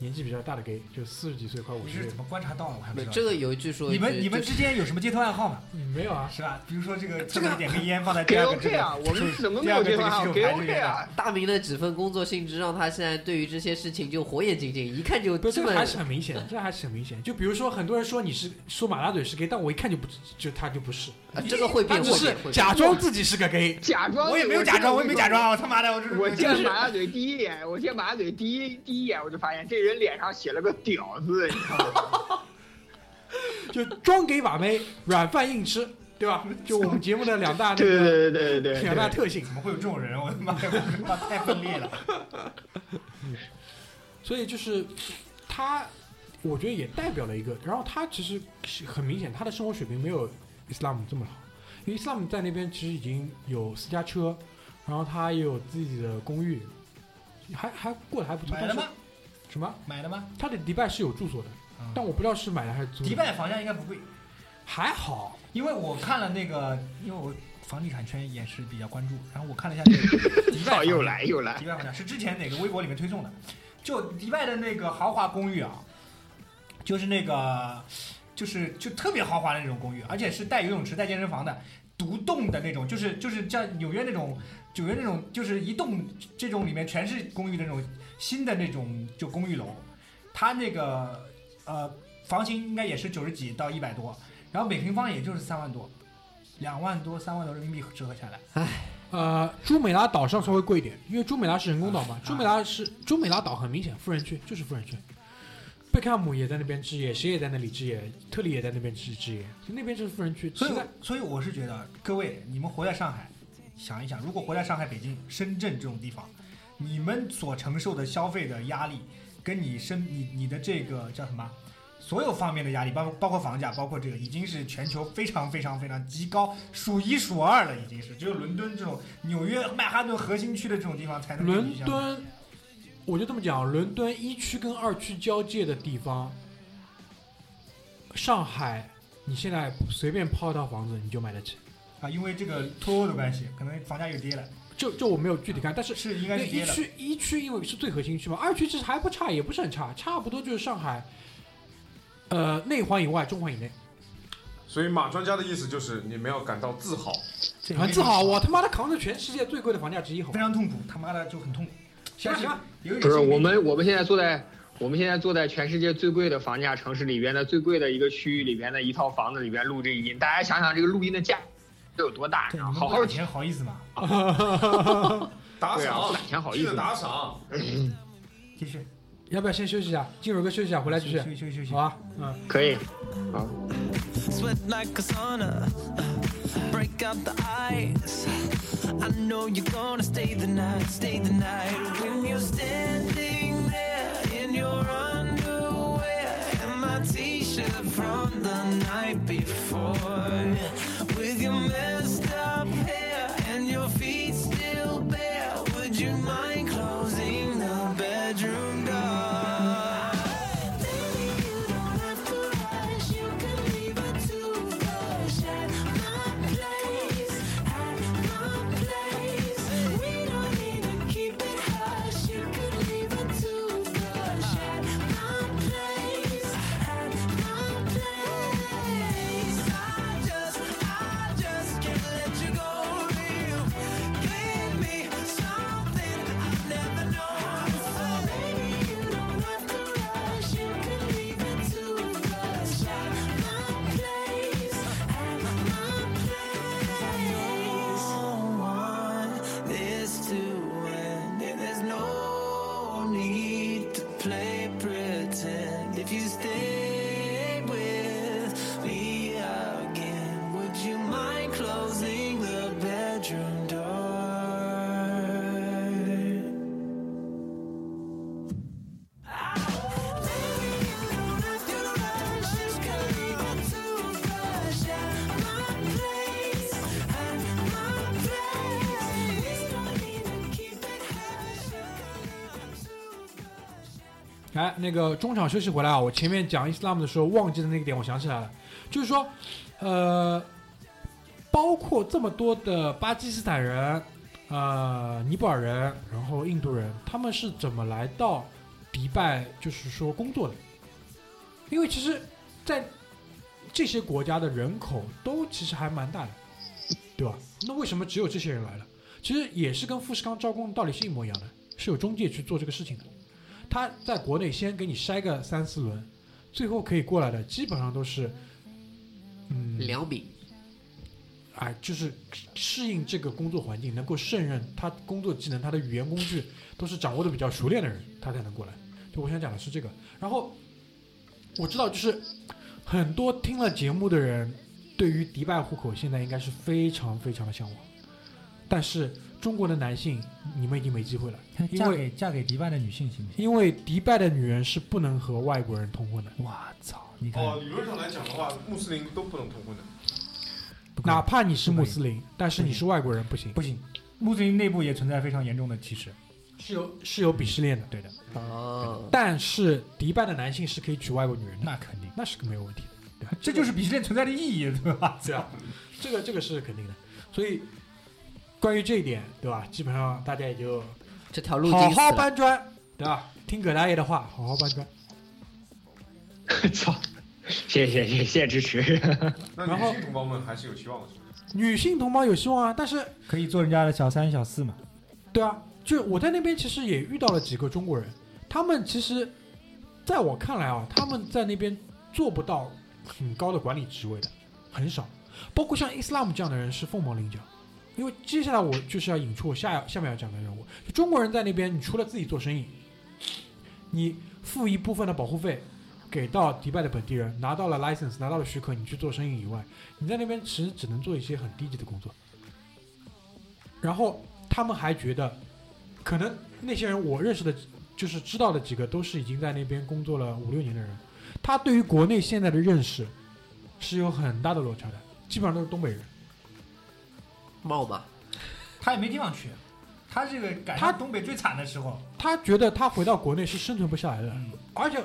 Speaker 3: 年纪比较大的 gay，就四十几岁快五十岁
Speaker 2: 你是怎，么观察到的？我还不知道。
Speaker 7: 这个有一句说一句，
Speaker 2: 你们你们之间有什么街头暗号吗？
Speaker 3: 嗯没有啊，
Speaker 2: 是吧？比如说这个，
Speaker 3: 这个
Speaker 2: 点根烟放在第
Speaker 5: 给
Speaker 2: 二个这
Speaker 5: OK 啊，
Speaker 2: 个，
Speaker 5: 我们怎么没有这个给
Speaker 2: 洗手台这
Speaker 5: OK 啊？
Speaker 7: 大明的几份工作性质，让他现在对于这些事情就火眼金睛，一看就
Speaker 3: 不是这
Speaker 7: 这么
Speaker 3: 个还是很明显，这还是很明显。就比如说很多人说你是说马大嘴是 gay，但我一看就不就他就不是，
Speaker 7: 啊这个会变，
Speaker 3: 他只是
Speaker 7: 变，会变
Speaker 3: 假装自己是个 gay。
Speaker 5: 假装
Speaker 2: 我也没有假装，我也没假装，我他妈的，我这
Speaker 5: 我见马大嘴第一眼，我见马大嘴第一第一眼，我就发现这人脸上写了个“屌”字，你知道吗？
Speaker 3: 就装给把妹，软饭硬吃，对吧？就我们节目的两大那
Speaker 5: 对对对对对
Speaker 3: 两大。特性
Speaker 2: 怎。么会有这种人？我他妈的，我他妈太分裂了。
Speaker 3: 所以就是他，我觉得也代表了一个。然后他其实很明显，他的生活水平没有 Islam 这么好，因为 Islam 在那边其实已经有私家车，然后他也有自己的公寓，还还过得还不错。但是
Speaker 2: 买了吗？
Speaker 3: 什么？
Speaker 2: 买的吗？
Speaker 3: 他的迪拜是有住所的，
Speaker 2: 嗯
Speaker 3: 但我不知道是买的还是租的。
Speaker 2: 迪拜房价应该不贵，
Speaker 3: 还好，
Speaker 2: 因为我看了那个，因为我房地产圈也是比较关注，然后我看了一下这个 迪拜
Speaker 5: 操，
Speaker 2: 房价
Speaker 5: 又来又来
Speaker 2: 迪！拜房价是之前哪个微博里面推送的，就迪拜的那个豪华公寓啊，就是那个就是就特别豪华的那种公寓，而且是带游泳池、带健身房的，独栋的那种，就是就是像纽约那种纽约那种，就是一栋这种里面全是公寓的那种新的那种就公寓楼，它那个呃房型应该也是九十几到一百多，然后每平方也就是三万多。两万多、三万多人民币折合下来，唉
Speaker 3: 呃，朱美拉岛上稍微贵一点，因为朱美拉是人工岛嘛。
Speaker 2: 啊
Speaker 3: 朱美拉是朱美拉岛很明显富人区，就是富人区。贝克汉姆也在那边置业，谁也在那里置业，特里也在那边置置业，就那边就是富人区。
Speaker 2: 所以，所以我是觉得，各位，你们活在上海，想一想，如果活在上海、北京、深圳这种地方，你们所承受的消费的压力，跟你身你你的这个叫什么，所有方面的压力，包括包括房价，包括这个，已经是全球非常非常非常极高，数一数二了，已经是只有伦敦这种纽约曼哈顿核心区的这种地方才能跟
Speaker 3: 伦。敦，我就这么讲，伦敦一区跟二区交界的地方，上海，你现在随便抛一套房子你就买得起。
Speaker 2: 啊，因为这个脱欧的关系，可能房价又跌了，
Speaker 3: 就就我没有具体看，但是
Speaker 2: 是应该是一。
Speaker 3: 区一区因为是最核心区嘛，二区其实还不差，也不是很差，差不多就是上海，呃，内环以外，中环以内。
Speaker 6: 所以马专家的意思就是你们要感到自豪。
Speaker 2: 这
Speaker 3: 很自豪，我他妈的扛着全世界最贵的房价之一，好？
Speaker 2: 非常痛苦，他妈的就很痛苦。
Speaker 3: 行吧行
Speaker 5: 不是我们，我们现在坐在我们现在坐在全世界最贵的房价城市里边的最贵的一个区域里边的一套房子里边录这一音，大家想想这个录音的价这有多大？好好
Speaker 2: 钱好意思吗？
Speaker 6: 打赏
Speaker 5: 对啊打钱好意思
Speaker 6: 记得打赏。
Speaker 2: 继续，
Speaker 3: 要不要先休息一下？进入歌休息一下，回来继续，
Speaker 2: 休息休息休息
Speaker 3: 好。啊？嗯，
Speaker 5: 可以，好。
Speaker 1: sweat like a sauna. Break out the ice. I know you're gonna stay the night, stay the night. When you're standing there in your underwear and my t-shirt from the night before, with your messed up
Speaker 3: 那个中场休息回来啊，我前面讲伊斯兰的时候忘记的那个点，我想起来了，就是说，呃，包括这么多的巴基斯坦人、呃尼泊尔人，然后印度人，他们是怎么来到迪拜，就是说工作的？因为其实，在这些国家的人口都其实还蛮大的，对吧？那为什么只有这些人来了？其实也是跟富士康招工的道理是一模一样的，是有中介去做这个事情的。他在国内先给你筛个三四轮，最后可以过来的基本上都是，嗯，
Speaker 7: 两笔，
Speaker 3: 哎，就是适应这个工作环境，能够胜任他工作技能、他的语言工具都是掌握的比较熟练的人，他才能过来。就我想讲的是这个。然后我知道，就是很多听了节目的人，对于迪拜户口现在应该是非常非常的向往，但是中国的男性，你们已经没机会了，因为
Speaker 2: 嫁给嫁给迪拜的女性行不行？
Speaker 3: 因为迪拜的女人是不能和外国人通婚的。
Speaker 2: 我操！你看，
Speaker 6: 哦，理论上来讲的话，穆斯林都不能通婚的。
Speaker 2: 不可以
Speaker 3: 哪怕你是穆斯林，但是你是外国人不行，
Speaker 2: 不行，穆斯林内部也存在非常严重的歧视。
Speaker 3: 是有是有鄙视链的。
Speaker 2: 对的，
Speaker 7: 哦，
Speaker 3: 但是迪拜的男性是可以娶外国女人的，
Speaker 2: 那肯定，
Speaker 3: 那是个没有问题的。对
Speaker 2: 这就是鄙视链存在的意义，对吧？
Speaker 3: 这样，这个这个是肯定的。所以关于这一点，对吧？基本上大家也就
Speaker 7: 这条路
Speaker 3: 好好。搬砖，对吧？听葛大爷的话，好好搬砖。
Speaker 5: 操！谢谢谢谢谢谢支持。
Speaker 6: 那
Speaker 3: 然后
Speaker 6: 女性同胞们还是有希望的，
Speaker 3: 女性同胞有希望啊，但是
Speaker 2: 可以做人家的小三小四嘛？
Speaker 3: 对啊，就我在那边其实也遇到了几个中国人，他们其实在我看来啊，他们在那边做不到很高的管理职位的，很少。包括像伊斯兰姆这样的人是凤毛麟角，因为接下来我就是要引出我下下面要讲的人物，中国人在那边，你除了自己做生意，你付一部分的保护费给到迪拜的本地人，拿到了 license，拿到了许可，你去做生意以外，你在那边其实只能做一些很低级的工作。然后他们还觉得，可能那些人我认识的，就是知道的几个，都是已经在那边工作了五六年的人，他对于国内现在的认识是有很大的落差的，基本上都是东北人。
Speaker 7: 冒嘛，
Speaker 2: 他也没地方去，他这个赶
Speaker 3: 他
Speaker 2: 上东北最惨的时候，
Speaker 3: 他觉得他回到国内是生存不下来的，
Speaker 2: 嗯
Speaker 3: 而且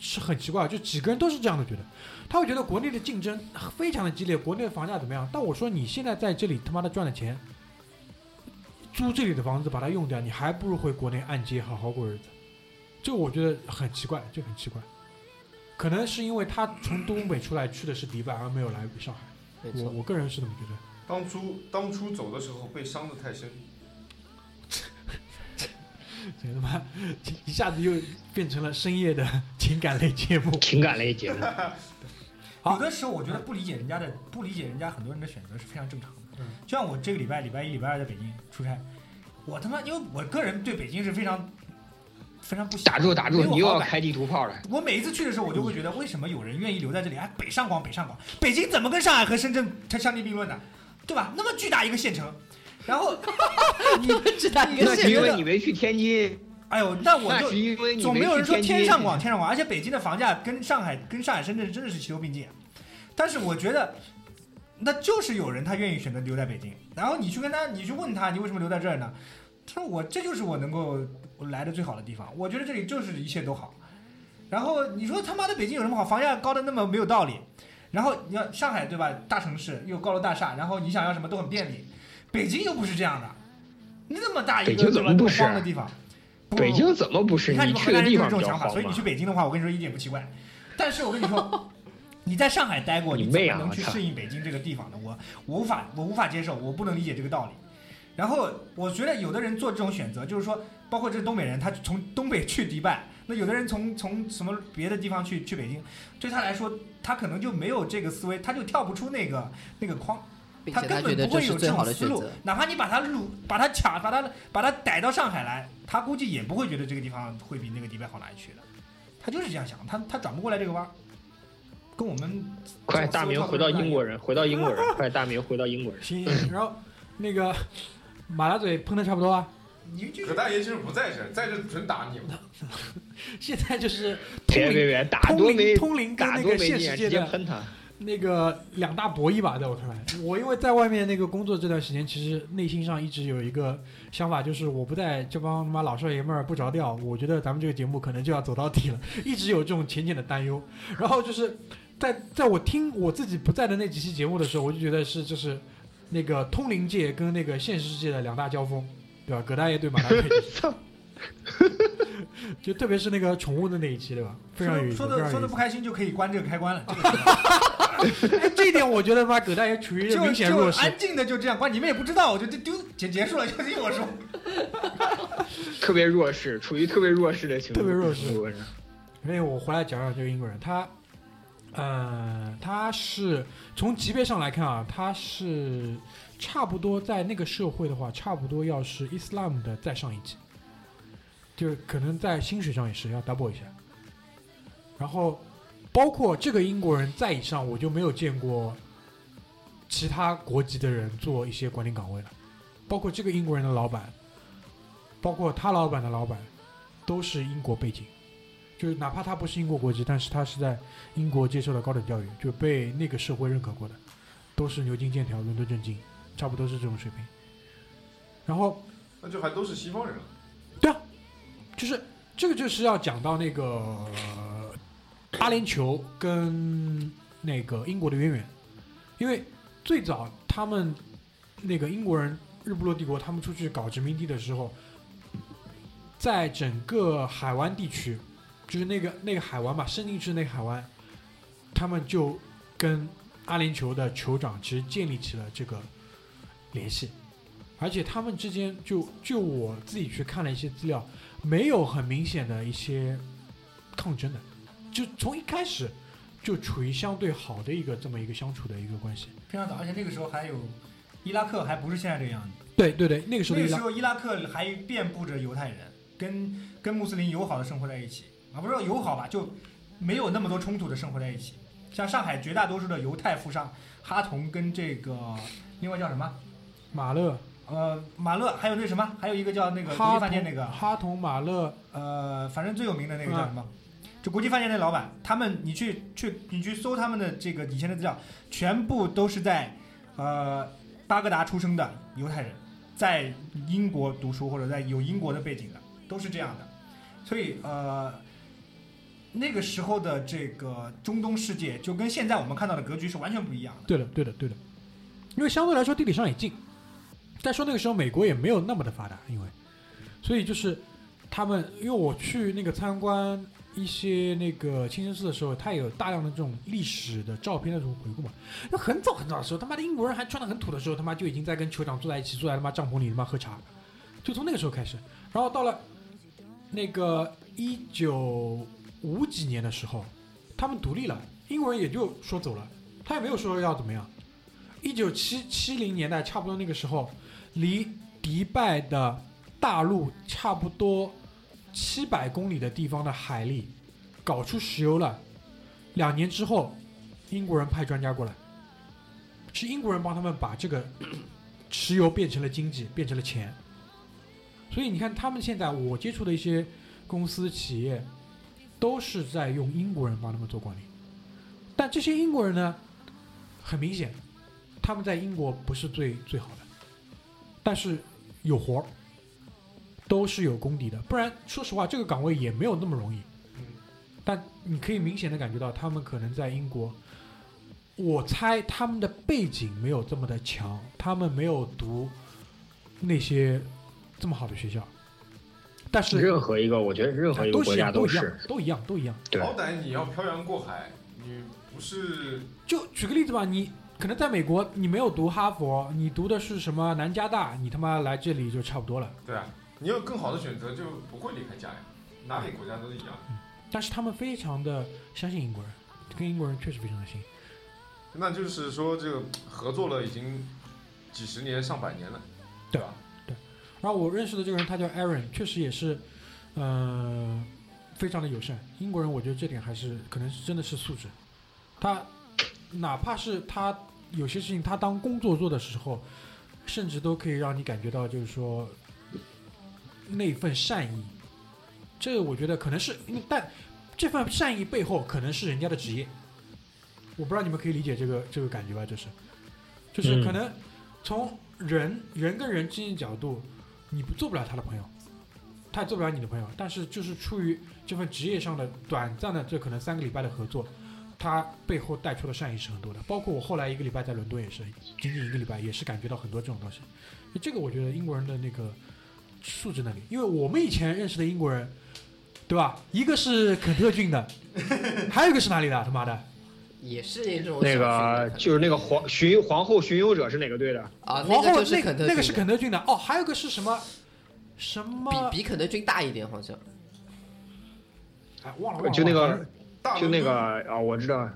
Speaker 3: 是很奇怪，就几个人都是这样的觉得，他会觉得国内的竞争非常的激烈，国内的房价怎么样？但我说你现在在这里他妈的赚的钱，租这里的房子把它用掉，你还不如回国内按揭好好过日子。这个我觉得很奇怪，就很奇怪。可能是因为他从东北出来去的是迪拜，而没有来上海。我我个人是这么觉得。
Speaker 6: 当初当初走的时候被伤的太深，
Speaker 3: 这个他妈一下子又变成了深夜的情感类节目。
Speaker 5: 情感类节目，
Speaker 2: 有的时候我觉得不理解人家的，不理解人家很多人的选择是非常正常的。
Speaker 3: 嗯
Speaker 2: 就像我这个礼拜礼拜一、礼拜二在北京出差，我他妈因为我个人对北京是非常非常不喜欢
Speaker 5: 打住打住，你又要开地图炮了。
Speaker 2: 我每一次去的时候，我就会觉得，为什么有人愿意留在这里？哎，北上广，北上广，北京怎么跟上海和深圳它相提并论呢？对吧？那么巨大一个县城，然后 你
Speaker 7: 巨大一
Speaker 2: 你
Speaker 5: 那是因为你没去天津，
Speaker 2: 哎呦，那我就总没有人说
Speaker 5: 去天津。
Speaker 2: 天上广，天上广，而且北京的房价跟上海、跟上海、深圳真的是齐头并进。但是我觉得，那就是有人他愿意选择留在北京，然后你去跟他，你去问他，你为什么留在这儿呢？他说我这就是我能够来的最好的地方，我觉得这里就是一切都好。然后你说他妈的北京有什么好？房价高的那么没有道理。然后你要上海对吧？大城市又高楼大厦，然后你想要什么都很便利。北京又不是这样的，那么大一个
Speaker 5: 怎么
Speaker 2: 对吧
Speaker 5: 不是
Speaker 2: 荒的地方？
Speaker 5: 北京怎么不是？
Speaker 2: 你看你们
Speaker 5: 去
Speaker 2: 河南人
Speaker 5: 的地方比较
Speaker 2: 就是这种想法，所以你去。北京的话，我跟你说一点不奇怪。但是我跟你说，你在上海待过，
Speaker 5: 你
Speaker 2: 你怎么能去适应北京这个地方呢？我我无法我无法接受，我不能理解这个道理。然后我觉得有的人做这种选择，就是说，包括这东北人，他从东北去迪拜，那有的人从从什么别的地方去去北京，对他来说，他可能就没有这个思维，他就跳不出那个那个框。他根本不会有这种思路。。哪怕你把他掳、把他抢、把他把他逮到上海来，他估计也不会觉得这个地方会比那个迪拜好哪里去的。他就是这样想，他他转不过来这个弯，跟我们
Speaker 5: 快，大明回到英国
Speaker 2: 人。
Speaker 5: 回到英国人，快，大明回到英国人。
Speaker 3: 行，行然后那个马大嘴喷的差不多啊，
Speaker 2: 你就
Speaker 6: 葛大爷就是不在这儿，在这准打你。
Speaker 3: 现在就是通灵
Speaker 5: 别别别，打
Speaker 3: 通
Speaker 5: 多没
Speaker 3: 灵通灵跟
Speaker 5: 打
Speaker 3: 那个现实界的
Speaker 5: 喷他。
Speaker 3: 那个两大博弈吧，在我看来，我因为在外面那个工作这段时间，其实内心上一直有一个想法，就是我不在这帮他妈老少爷们儿不着调，我觉得咱们这个节目可能就要走到底了，一直有这种浅浅的担忧。然后就是在在我听我自己不在的那几期节目的时候，我就觉得是就是那个通灵界跟那个现实世界的两大交锋，对吧？葛大爷对马大爷，就特别是那个宠物的那一期，对吧？非常有意思，
Speaker 2: 说的说的不开心就可以关这个开关了，这个
Speaker 3: 哎，这一点我觉得妈葛大爷处于
Speaker 2: 就
Speaker 3: 明显弱势。
Speaker 2: 就安静的就这样关，你们也不知道，我就丢丢结结束了，就听我说。
Speaker 5: 特别弱势，处于特别弱势的情况，
Speaker 3: 特别弱势
Speaker 5: 我是
Speaker 3: 因为我回来讲讲这个英国人，他，呃，他是从级别上来看啊，他是差不多在那个社会的话，差不多要是伊斯兰姆的再上一级，就是可能在薪水上也是要 double 一下。然后，包括这个英国人在以上，我就没有见过其他国籍的人做一些管理岗位了，包括这个英国人的老板，包括他老板的老板，都是英国背景。就是哪怕他不是英国国籍，但是他是在英国接受了高等教育，就被那个社会认可过的，都是牛津、剑桥、伦敦政经，差不多是这种水平。然后
Speaker 6: 那就还都是西方人了。
Speaker 3: 就是这个就是要讲到那个呃阿联酋跟那个英国的渊源，因为最早他们那个英国人日不落帝国，他们出去搞殖民地的时候，在整个海湾地区，就是那个那个海湾吧，伸进去的那个海湾，他们就跟阿联酋的酋长其实建立起了这个联系，而且他们之间就就我自己去看了一些资料，没有很明显的一些抗争的，就从一开始就处于相对好的一个这么一个相处的一个关系。
Speaker 2: 非常早，而且那个时候还有伊拉克还不是现在这个样子，
Speaker 3: 对对对，那个时候伊拉
Speaker 2: 那个时候伊拉克还遍布着犹太人，跟跟穆斯林友好的生活在一起啊，不是说友好吧，就没有那么多冲突的生活在一起。像上海绝大多数的犹太富商哈同跟这个另外叫什么
Speaker 3: 马勒、
Speaker 2: 呃马勒，还有那什么，还有一个叫那个国
Speaker 3: 哈
Speaker 2: 际饭店那、个
Speaker 3: 哈同、马勒，
Speaker 2: 呃，反正最有名的那个叫什么？
Speaker 3: 嗯
Speaker 2: 就国际饭店那老板，他们你去去你去搜他们的这个以前的资料，全部都是在呃巴格达出生的犹太人，在英国读书或者在有英国的背景的，都是这样的。所以呃，那个时候的这个中东世界就跟现在我们看到的格局是完全不一样的。
Speaker 3: 对的对的对的，因为相对来说地理上也近，再说那个时候美国也没有那么的发达，因为所以就是他们，因为我去那个参观一些那个清真寺的时候，它有大量的这种历史的照片的这种回顾嘛。那很早很早的时候，他妈的英国人还穿的很土的时候，他妈就已经在跟酋长坐在一起，坐在他妈帐篷里他妈喝茶，就从那个时候开始。然后到了那个一九五几年的时候，他们独立了，英国人也就说走了，他也没有说要怎么样。一九七七零年代差不多那个时候，离迪拜的大陆差不多七百公里的地方的海里搞出石油了。两年之后，英国人派专家过来，是英国人帮他们把这个 石油变成了经济，变成了钱。所以你看，他们现在我接触的一些公司企业，都是在用英国人帮他们做管理。但这些英国人呢，很明显，他们在英国不是最最好的，但是有活儿，都是有功底的。不然，说实话，这个岗位也没有那么容易。但你可以明显的感觉到，他们可能在英国，我猜他们的背景没有这么的强，他们没有读那些这么好的学校，但是
Speaker 5: 任何一个，我觉得任何一个国
Speaker 3: 都是，都一样
Speaker 5: 家都是，，
Speaker 3: 都一样，都一样。
Speaker 5: 对
Speaker 6: 好歹你要漂洋过海，你不是
Speaker 3: 就举个例子吧，你可能在美国你没有读哈佛，你读的是什么南加大，你他妈来这里就差不多了。
Speaker 6: 对啊，你有更好的选择就不会离开家呀，哪里国家都是一样。
Speaker 3: 嗯但是他们非常的相信英国人，跟英国人确实非常的信。
Speaker 6: 那就是说，这个合作了已经几十年、上百年了，
Speaker 3: 对
Speaker 6: 吧？
Speaker 3: 对然后我认识的这个人，他叫 Aaron，确实也是，呃，非常的友善。英国人，我觉得这点还是可能是真的是素质。他哪怕是他有些事情，他当工作做的时候，甚至都可以让你感觉到，就是说那份善意。这个我觉得可能是因为，但这份善意背后可能是人家的职业。我不知道你们可以理解这个这个感觉吧？就是，就是可能从人人跟人之间角度，你不做不了他的朋友，他也做不了你的朋友，但是就是出于这份职业上的短暂的这可能三个礼拜的合作，他背后带出的善意是很多的。包括我后来一个礼拜在伦敦也是，仅仅一个礼拜也是感觉到很多这种东西。这个我觉得英国人的那个素质能力，因为我们以前认识的英国人，对吧？一个是肯特郡的，还有一个是哪里的？他妈的！
Speaker 7: 也是那种
Speaker 5: 那个就是那个皇巡皇后巡游者是哪个队的？
Speaker 7: 啊，
Speaker 3: 皇后
Speaker 7: 那个是
Speaker 3: 那
Speaker 7: 肯特
Speaker 3: 那个是
Speaker 7: 郡的
Speaker 3: 肯特郡的哦，还有个是什么什么？
Speaker 7: 比比肯特郡大一点，好像
Speaker 3: 哎，忘了忘了，
Speaker 5: 就那个
Speaker 6: 大
Speaker 5: 就那个啊，我知道，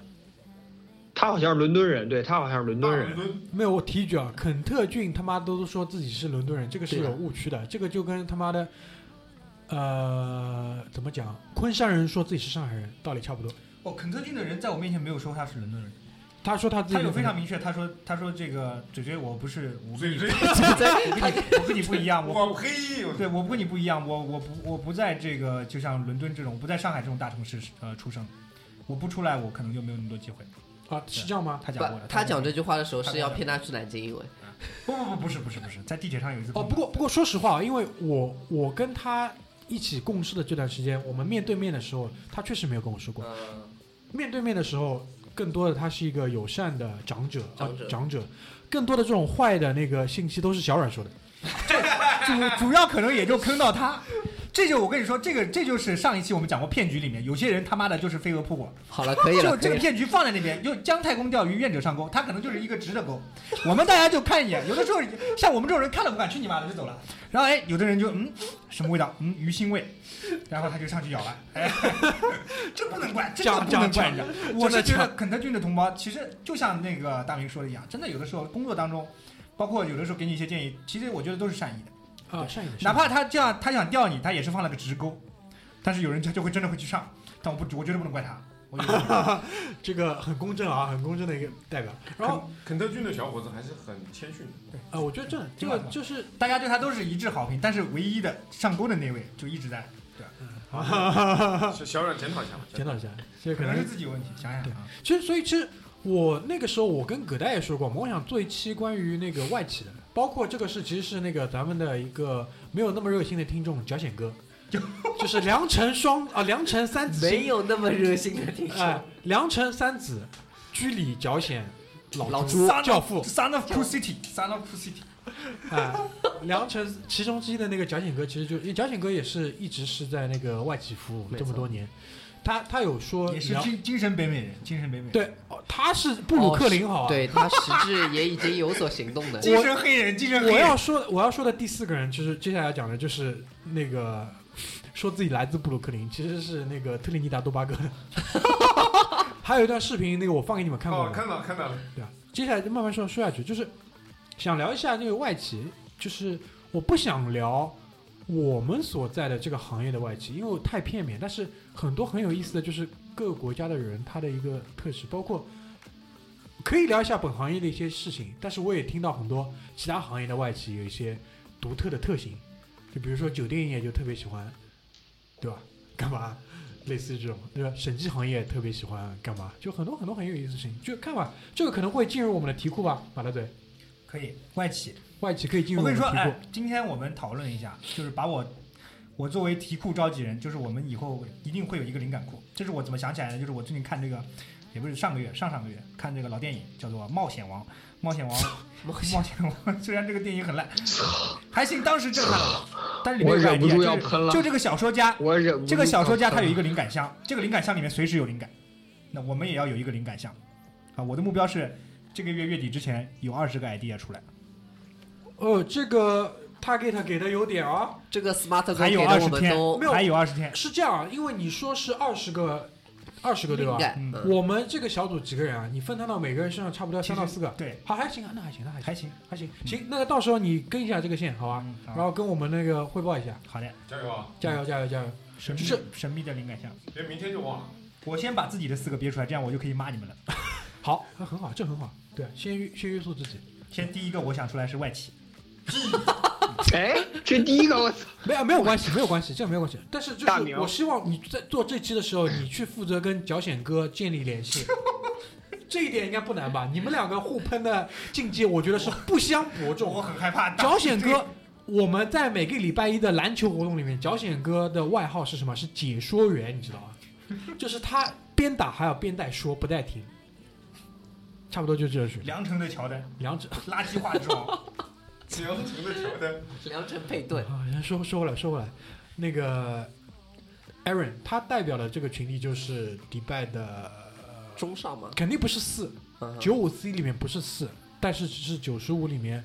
Speaker 5: 他好像是伦敦人，对他好像是伦敦人。
Speaker 3: 没有，我提一句啊，肯特郡他妈都说自己是伦敦人，这个是有误区的。这个就跟他妈的，呃，怎么讲？昆山人说自己是上海人，道理差不多。
Speaker 2: 哦，肯特郡的人在我面前没有说他是伦敦人，
Speaker 3: 他说他自己
Speaker 2: 他有非常明确，他说他说这个嘴嘴我不是，我跟你
Speaker 6: 嘴嘴
Speaker 2: 我跟你 我跟你不一样，我
Speaker 6: 我呸！我
Speaker 2: 对我不跟你不一样，我我不我不在这个就像伦敦这种，不在上海这种大城市呃出生，我不出来我可能就没有那么多机会。
Speaker 3: 啊，是这样吗？
Speaker 2: 他讲过的，
Speaker 7: 他讲这句话的时候是要骗他去南京，因为
Speaker 2: 不不不不是不是不是，在地铁上有一次
Speaker 3: 哦，不过不过说实话，因为我我跟他一起共事的这段时间，我们面对面的时候，他确实没有跟我说过。面对面的时候，更多的他是一个友善的长者，
Speaker 7: 长者
Speaker 3: 啊、长者，更多的这种坏的那个信息都是小阮说的。
Speaker 2: 主主要可能也就坑到他。这就我跟你说，这个这就是上一期我们讲过骗局里面，有些人他妈的就是飞蛾扑火，
Speaker 7: 好了，可以。
Speaker 2: 就这个骗局放在那边，就姜太公钓鱼，愿者上钩，他可能就是一个直的钩。我们大家就看一眼，有的时候像我们这种人看了不敢，去你妈的就走了。然后哎，有的人就嗯什么味道？嗯鱼腥味，然后他就上去咬了。哎，这不能怪，真的不能怪我是觉得肯德基的同胞，其实就像那个大明说的一样，真的有的时候工作当中，包括有的时候给你一些建议，其实我觉得都是善意的。
Speaker 3: 啊，善意的，
Speaker 2: 哪怕他这样，他想钓你，他也是放了个直钩，但是有人他就会真的会去上，但我不，我觉得不能怪他。我觉得
Speaker 3: 这个很公正啊，很公正的一个代表。然后
Speaker 6: 肯肯特郡的小伙子还是很谦逊的。
Speaker 3: 呃，我觉得这这个就是
Speaker 2: 大家对他都是一致好评，但是唯一的上钩的那位就一直在，
Speaker 6: 小小冉检讨一下吧。
Speaker 3: 检讨一下，这可
Speaker 2: 可能是自己有问题。想想
Speaker 3: 其实，所以其实我那个时候我跟葛大爷说过嘛，我想做一期关于那个外企的，包括这个是其实是那个咱们的一个没有那么热心的听众脚险哥，就 就是良辰双啊良辰三子
Speaker 7: 没，有那么热心的听
Speaker 3: 哎
Speaker 7: 众，，
Speaker 3: 良辰三子，居里脚险老
Speaker 7: 老
Speaker 3: 朱教父
Speaker 2: ，Son of Pooh City，Son of Pooh City，
Speaker 3: 哎，良辰其中之一的那个脚险哥，其实就因为脚险哥也是一直是在那个外企服务这么多年，他他有说聊
Speaker 2: 也是精精神北美人，精神北美人，
Speaker 3: 对，哦他是布鲁克林好啊。
Speaker 7: 对他实质也已经有所行动的。
Speaker 2: 精神黑人，精神黑人。
Speaker 3: 我要说我要说的第四个人，就是接下来讲的就是那个说自己来自布鲁克林，其实是那个特立尼达多巴哥的。还有一段视频，那个我放给你们看过
Speaker 6: 哦，
Speaker 3: 了。
Speaker 6: 看到看到了，
Speaker 3: 对啊，接下来就慢慢说说下去，就是想聊一下那个外企，就是我不想聊我们所在的这个行业的外企，因为太片面。但是很多很有意思的就是各个国家的人他的一个特质，包括可以聊一下本行业的一些事情，但是我也听到很多其他行业的外企有一些独特的特性，就比如说酒店业就特别喜欢，对吧？干嘛？类似于这种，对吧？审计行业特别喜欢干嘛？就很多很多很有意思的事情，就看吧。这个可能会进入我们的题库吧，马大嘴。
Speaker 2: 可以外企。
Speaker 3: 外企可以进入
Speaker 2: 我跟你说。哎，今天我们讨论一下，就是把我我作为题库召集人，就是我们以后一定会有一个灵感库。这是我怎么想起来的？就是我最近看这个，也不是上个月，上上个月看这个老电影，叫做《冒险王》。冒险王，冒险王，虽然这个电影很烂，还行，当时震撼了。但是里面有个
Speaker 5: 我忍不
Speaker 2: idea，
Speaker 5: 住要
Speaker 2: 就是
Speaker 5: 喷了
Speaker 2: 就这个小说家，
Speaker 5: 我忍不住
Speaker 2: 这个小说家他有一
Speaker 5: 个
Speaker 2: 个灵感箱，这个灵感箱里面随时有灵感。那我们也要有一个灵感箱啊！我的目标是这个月月底之前有二十个 idea 出来。
Speaker 3: 呃，这个 target 给的有点啊，
Speaker 7: 这个 smart 哥
Speaker 2: 还
Speaker 7: 给的我
Speaker 2: 有二十天
Speaker 7: 都
Speaker 3: 没有
Speaker 2: 还有二十天，
Speaker 3: 是这样啊，因为你说是二十个，二十个对吧我们这个小组几个人啊？你分摊到每个人身上差不多三到四个，
Speaker 2: 对，
Speaker 3: 好还行啊，那还行，那还行，
Speaker 2: 还行。
Speaker 3: 还行。行，那个到时候你跟一下这个线，好吧？
Speaker 2: 嗯，
Speaker 3: 然后跟我们那个汇报一下，
Speaker 2: 好的，
Speaker 6: 加油啊！
Speaker 3: 加油加油加油！
Speaker 2: 神秘
Speaker 3: 就是
Speaker 2: 神秘的灵感箱。
Speaker 6: 别明天就忘了。
Speaker 2: 我先把自己的四个憋出来，这样我就可以骂你们了。
Speaker 3: 好，那很好，这很好。对，先约先约束自己。
Speaker 2: 先第一个我想出来是外企，
Speaker 5: 哎，这第一个我操，
Speaker 3: 没有没有关系，没有关系，这个没有关系。但是就是我希望你在做这期的时候，你去负责跟脚险哥建立联系。这一点应该不难吧？你们两个互喷的境界，我觉得是不相伯仲我。
Speaker 2: 很害怕。
Speaker 3: 脚险哥，我们在每个礼拜一的篮球活动里面，脚险哥的外号是什么？是解说员，你知道吗？就是他边打还要边带说，不带停。差不多就这个水平。
Speaker 2: 良辰的乔丹，
Speaker 3: 两者
Speaker 2: 垃圾话之王。
Speaker 6: 良辰的乔丹，
Speaker 7: 良辰配对，
Speaker 3: 啊，说说回来，说回来，那个 Aaron 他代表的这个群体就是迪拜的，
Speaker 7: 中上嘛，
Speaker 3: 肯定不是四，九五 C 里面不是四，但是只是九十五里面，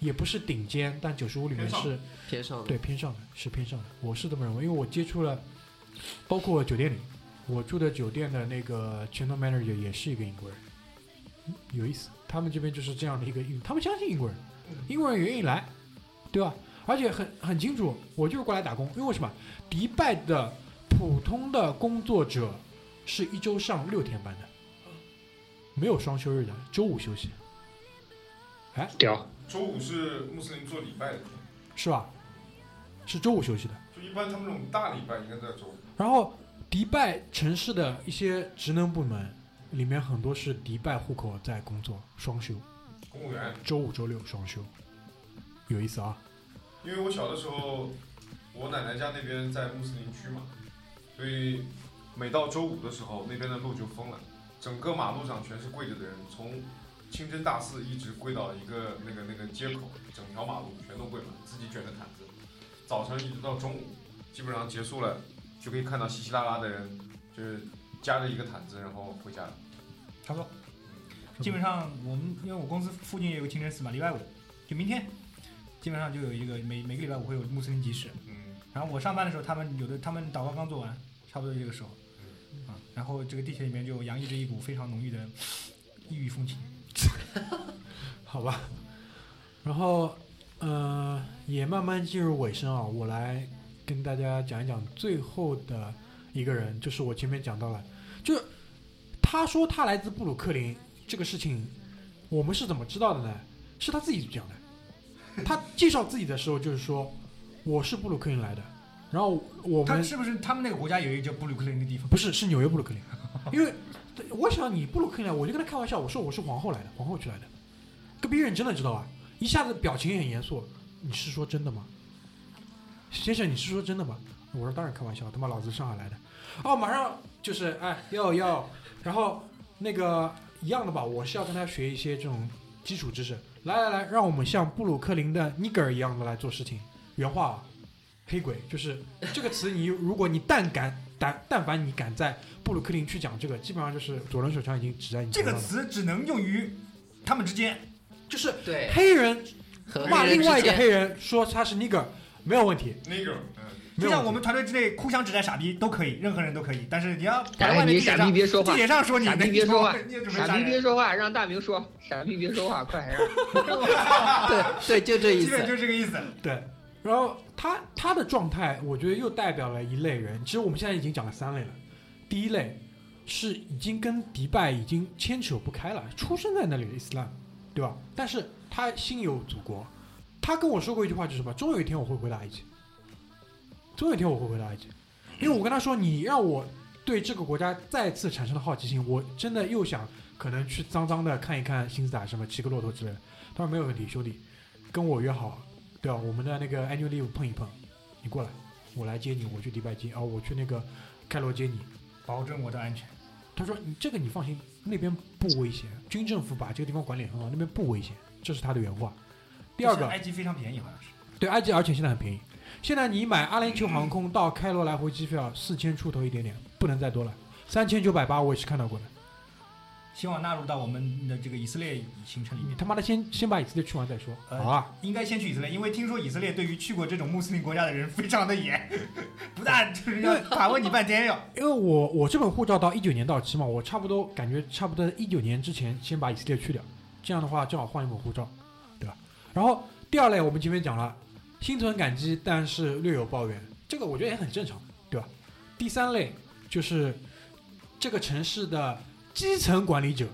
Speaker 3: 也不是顶尖，但九十五里面是
Speaker 7: 偏上的，
Speaker 3: 对偏上的，是偏上的，我是这么认为，因为我接触了，包括酒店里，我住的酒店的那个 channel manager 也是一个英国人，有意思，他们这边就是这样的一个，他们相信英国人，英国人愿意来，对吧？而且很很清楚，我就是过来打工，因为为什么？迪拜的普通的工作者是一周上六天班的，没有双休日的，周五休息，哎
Speaker 5: 屌，
Speaker 6: 周五是穆斯林做礼拜的，
Speaker 3: 是吧？是周五休息的。
Speaker 6: 就一般他们这种大礼拜应该在周五。
Speaker 3: 然后迪拜城市的一些职能部门里面很多是迪拜户口在工作，双休，
Speaker 6: 公务员，
Speaker 3: 周五、周六双休，有意思啊！
Speaker 6: 因为我小的时候，我奶奶家那边在穆斯林区嘛，所以每到周五的时候，那边的路就封了，整个马路上全是跪着的人，从清真大寺一直跪到一个那个那个街口，整条马路全都跪满，自己卷着毯子，早晨一直到中午，基本上结束了，就可以看到稀稀拉拉的人，就是夹着一个毯子，然后回家了。
Speaker 2: 差不多。基本上我们因为我公司附近也有个清真寺嘛，礼拜五就明天，基本上就有一个每每个礼拜五会有穆斯林集市。
Speaker 6: 嗯，
Speaker 2: 然后我上班的时候，他们有的他们祷告刚做完，差不多这个时候，啊，然后这个地铁里面就洋溢着一股非常浓郁的异域风情。
Speaker 3: 好吧，然后呃也慢慢进入尾声啊，我来跟大家讲一讲最后的一个人，就是我前面讲到了，就是他说他来自布鲁克林这个事情，我们是怎么知道的呢？是他自己讲的。他介绍自己的时候就是说我是布鲁克林来的，然后我们
Speaker 2: 他是不是他们那个国家有一个叫布鲁克林的地方？
Speaker 3: 不是，是纽约布鲁克林。因为我想你布鲁克林来，我就跟他开玩笑，我说我是皇后来的，皇后区来的。隔壁人真的知道啊，一下子表情也很严肃。你是说真的吗？先生，你是说真的吗？我说当然开玩笑，他妈老子上海来的。哦，马上就是哎要要，然后那个一样的吧，我是要跟他学一些这种基础知识。来来来，让我们像布鲁克林的尼格尔一样的来做事情。原话、啊，黑鬼，就是这个词你如果你但敢但但凡你敢在布鲁克林去讲这个，基本上就是左轮手枪已经指在你
Speaker 2: 这个。词只能用于他们之间。
Speaker 3: 就是
Speaker 7: 对，
Speaker 3: 黑人骂另外一个黑人说他是 nigger 没有问题，
Speaker 6: 那个，嗯，
Speaker 3: 没有问题
Speaker 2: 就像我们团队之内互相指代傻逼都可以，任何人都可以。但是你要跑到
Speaker 5: 哎你傻逼
Speaker 2: 外面地铁上，
Speaker 5: 别说话
Speaker 2: 地铁上说你，
Speaker 5: 傻逼别说话傻逼别说话，让大明说。傻逼别说话，快让。
Speaker 7: 对对，就这意思
Speaker 2: 基本就
Speaker 7: 思。
Speaker 2: 这个意思。
Speaker 3: 对，然后他他的状态，我觉得又代表了一类人。其实我们现在已经讲了三类了。第一类是已经跟迪拜已经牵扯不开了，出生在那里的伊斯兰，对吧？但是他心有祖国。他跟我说过一句话，就是什么？终有一天我会回到埃及，终有一天我会回到埃及，因为我跟他说，你让我对这个国家再次产生了好奇心，我真的又想可能去脏脏的看一看金字塔什么骑个骆驼之类的。他说没有问题，兄弟，跟我约好，对吧？我们的那个 annual leave 碰一碰，你过来，我来接你，我去迪拜接，哦，我去那个开罗接你。
Speaker 2: 保证我的安全。
Speaker 3: 他说你这个你放心，那边不危险，军政府把这个地方管理很好，那边不危险，这是他的原话。第二个，
Speaker 2: 埃及非常便宜，好像是。
Speaker 3: 对埃及，而且现在很便宜。现在你买阿联酋航空到开罗来回机票四千出头一点点，不能再多了，三千九百八我也是看到过的。
Speaker 2: 希望纳入到我们的这个以色列行程里面。
Speaker 3: 你他妈的先先把以色列去完再说，
Speaker 2: 呃
Speaker 3: 好啊。
Speaker 2: 应该先去以色列，因为听说以色列对于去过这种穆斯林国家的人非常的严，不但就是要盘问你半天要。
Speaker 3: 因为我我这本护照到一九年到期嘛，我差不多感觉差不多一九年之前先把以色列去掉，这样的话正好换一本护照，对吧？然后第二类我们前面讲了，心存感激，但是略有抱怨，这个我觉得也很正常，对吧？第三类就是这个城市的基层管理者，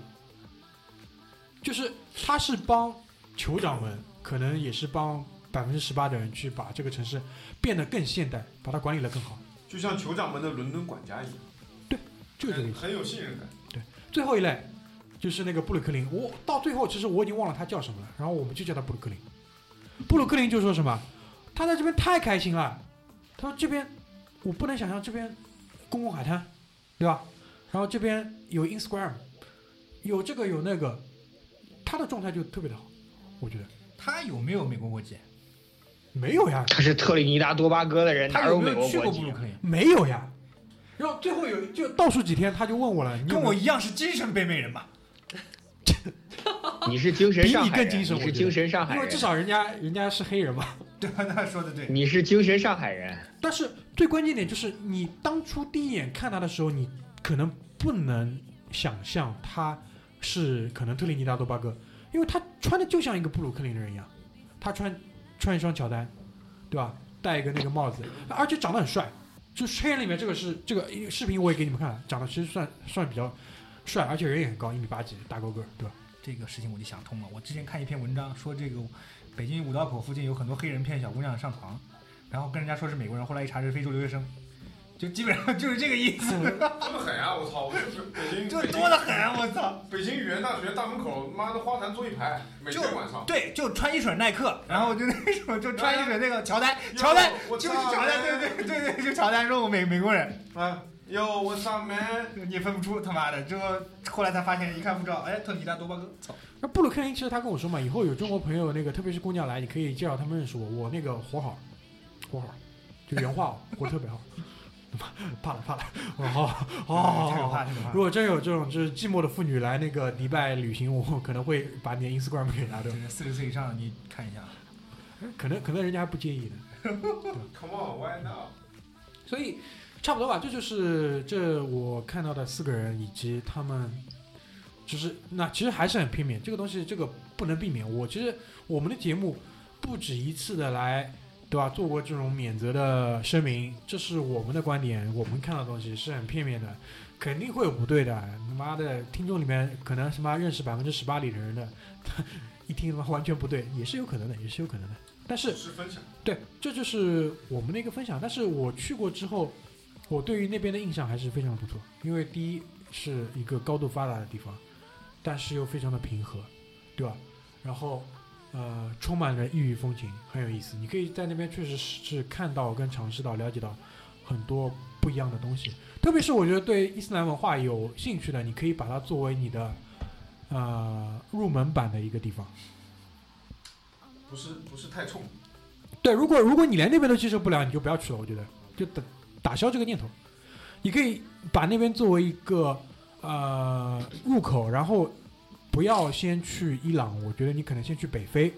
Speaker 3: 就是他是帮酋长们，可能也是帮百分之十八的人去把这个城市变得更现代，把它管理得更好，
Speaker 6: 就像酋长们的伦敦管家一样，对
Speaker 3: 就是这个意思。
Speaker 6: 很很有信任感。
Speaker 3: 对最后一类就是那个布鲁克林，我到最后其实我已经忘了他叫什么了，然后我们就叫他布鲁克林。布鲁克林就说什么，他在这边太开心了，他说这边我不能想象这边公共海滩，对吧？然后这边有 Instagram，有这个有那个，他的状态就特别的好，我觉得
Speaker 2: 他有没有美国国籍？
Speaker 3: 没有呀，
Speaker 5: 他是特立尼达多巴哥的人，
Speaker 2: 他有没有去过？布鲁克林？
Speaker 3: 没有呀。然后最后有就倒数几天，他就问我了，
Speaker 2: 跟我一样是精神北美人嘛？
Speaker 5: 你是精神
Speaker 3: 比你
Speaker 5: 上海人，
Speaker 3: 更精神我
Speaker 5: 是精神上海人，
Speaker 3: 因为至少人家人家是黑人嘛。
Speaker 2: 对吧？他说的对。
Speaker 5: 你是精神上海人。
Speaker 3: 但是最关键点就是，你当初第一眼看他的时候，你可能不能想象他是可能特立尼达多巴哥，因为他穿的就像一个布鲁克林的人一样，他穿穿一双乔丹，对吧？戴一个那个帽子，而且长得很帅。就黑人里面这个是这个视频我也给你们看了，长得其实算算比较帅，而且人也很高，一米八几，大高个儿，对吧？
Speaker 2: 这个事情我就想通了。我之前看一篇文章说，这个北京五道口附近有很多黑人骗小姑娘上床，然后跟人家说是美国人，后来一查是非洲留学生，就基本上 就是这个意思，
Speaker 6: 这么狠啊！我操，我就北京，
Speaker 2: 就多得很啊！我操。
Speaker 6: 北京语言大学大门口，妈的花坛坐一排，每
Speaker 2: 就
Speaker 6: 天晚上。
Speaker 2: 对，就穿一水耐克，然后就那种就穿一水那个乔丹，乔丹
Speaker 6: 我
Speaker 2: 就是乔丹，对对对对，就乔丹说我美美国人，
Speaker 6: 啊，Yo what's up man？
Speaker 2: 你也分不出他妈的。之后后来才发现，一看护照，哎，特立尼达多巴哥，操，
Speaker 3: 那布鲁克林其实他跟我说嘛，以后有中国朋友那个，特别是姑娘来，你可以介绍他们认识我，我那个活好，活好，就原话哦，活特别好。怕了怕了，哦好哦好好好如。果真有这种就是寂寞的妇女来那个迪拜旅行，我可能会把你的 Instagram 给她的
Speaker 2: 这，个四十岁以上你看一下，
Speaker 3: 可能可能人家还不介意的。
Speaker 6: Come on, why not？
Speaker 3: 所以差不多吧，这就是这我看到的四个人以及他们，就是那其实还是很片面，这个东西这个不能避免。我其实我们的节目不止一次的来，对吧？做过这种免责的声明，这是我们的观点，我们看到的东西是很片面的，肯定会有不对的。他妈的，听众里面可能什么认识百分之十八里的人的，一听他妈完全不对，也是有可能的，也是有可能的。但是
Speaker 6: 是分享。
Speaker 3: 对，这就是我们的一个分享。但是我去过之后，我对于那边的印象还是非常不错，因为第一是一个高度发达的地方，但是又非常的平和，对吧？然后呃，充满了异域风情，很有意思。你可以在那边确实是看到跟尝试到、了解到很多不一样的东西。特别是我觉得对伊斯兰文化有兴趣的，你可以把它作为你的呃入门版的一个地方。
Speaker 6: 不是不是太冲，
Speaker 3: 对，如果如果你连那边都接受不了，你就不要去了。我觉得就打打消这个念头。你可以把那边作为一个呃入口，然后不要先去伊朗。我觉得你可能先去北非，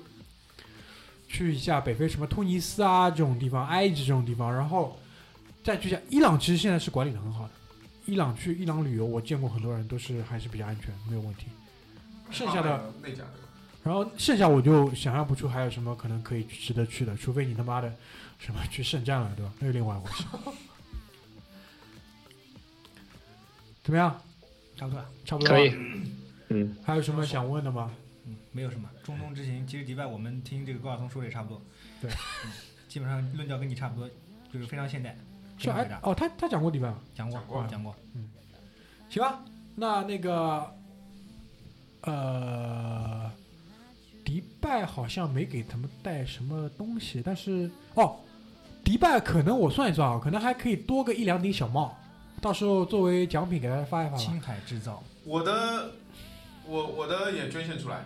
Speaker 3: 去一下北非什么突尼斯啊这种地方，埃及这种地方，然后再去一下伊朗。其实现在是管理的很好的。伊朗去伊朗旅游，我见过很多人都是还是比较安全，没有问题。剩下的
Speaker 6: 内甲对吧？
Speaker 3: 然后剩下我就想象不出还有什么可能可以值得去的，除非你他妈的什么去圣战了，对吧？那是另外一回事。怎么样？
Speaker 2: 差不多了。
Speaker 3: 差不多
Speaker 5: 可以。嗯，
Speaker 3: 还有什么想问的吗？
Speaker 2: 嗯，没有什么。中东之行，其实迪拜我们听这个高晓松说的也差不多。
Speaker 3: 对
Speaker 2: 嗯，基本上论调跟你差不多，就是非常现代。
Speaker 3: 是哎哦，他他讲过迪拜吗？
Speaker 2: 讲过
Speaker 6: 讲过
Speaker 2: 讲过。
Speaker 3: 行吧，那那个呃，迪拜好像没给他们带什么东西，但是哦，迪拜可能我算一算啊，可能还可以多个一两顶小帽，到时候作为奖品给大家发一发吧。
Speaker 2: 青海制造，
Speaker 6: 我的，我我的也捐献出来，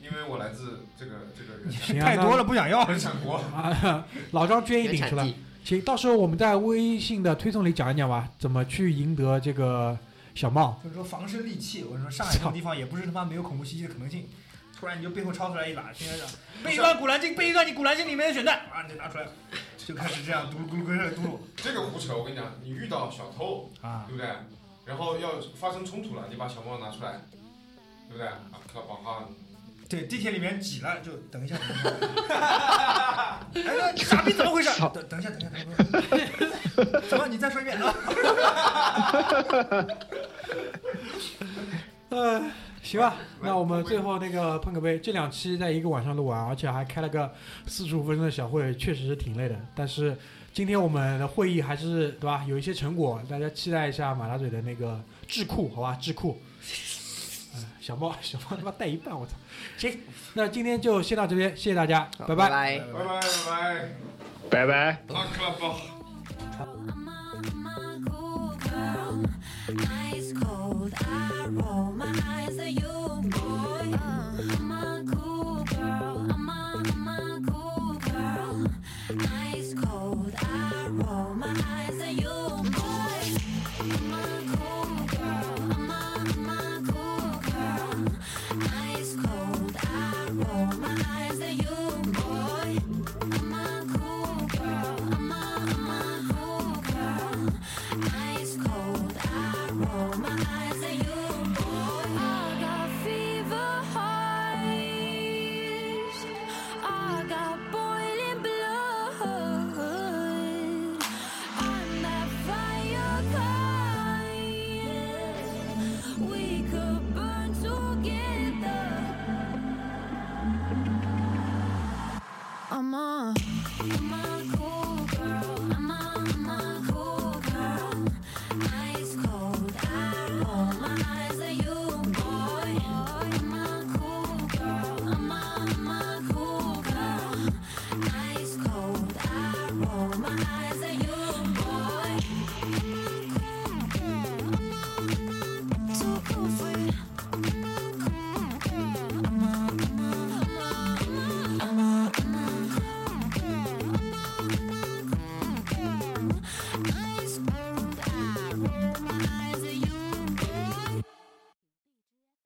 Speaker 6: 因为我来自这个这个
Speaker 3: 行啊
Speaker 2: 太多了不想要。
Speaker 6: 原产国。
Speaker 3: 啊，老张捐一顶出来。
Speaker 7: 原产地，
Speaker 3: 行，到时候我们在微信的推送里讲一讲吧，怎么去赢得这个小帽。
Speaker 2: 就是说防身利器，我跟你说上海这种地方也不是他妈没有恐怖袭击的可能性。突然你就背后抄出来一把，现在讲背一段古兰经，背一段你古兰经里面的选段，啊，你就拿出来，就开始这样嘟噜咕噜咕噜嘟噜
Speaker 6: 这个胡扯，我跟你讲，你遇到小偷，
Speaker 2: 啊
Speaker 6: 对。不对？然后要发生冲突了，你把小猫拿出来，对不对？啊，克宝哈，
Speaker 2: 对，地铁里面挤了，就等一下，等一下。哎，那傻逼怎么回事？等等一下，等一下，等一下。什么？你再说一遍啊？
Speaker 3: 呃，行吧，那我们最后那个碰个杯，这两期在一个晚上录完，而且还开了个四十五分钟的小会，确实是挺累的。但是今天我们的会议还是对吧，有一些成果，大家期待一下马大嘴的那个智库，好吧，智库。呃小猫，小猫他妈带一半，我操！行，那今天就先到这边，谢谢大家，
Speaker 7: 好
Speaker 3: 拜
Speaker 7: 拜
Speaker 6: 拜拜拜拜，
Speaker 5: 拜拜。
Speaker 6: 阿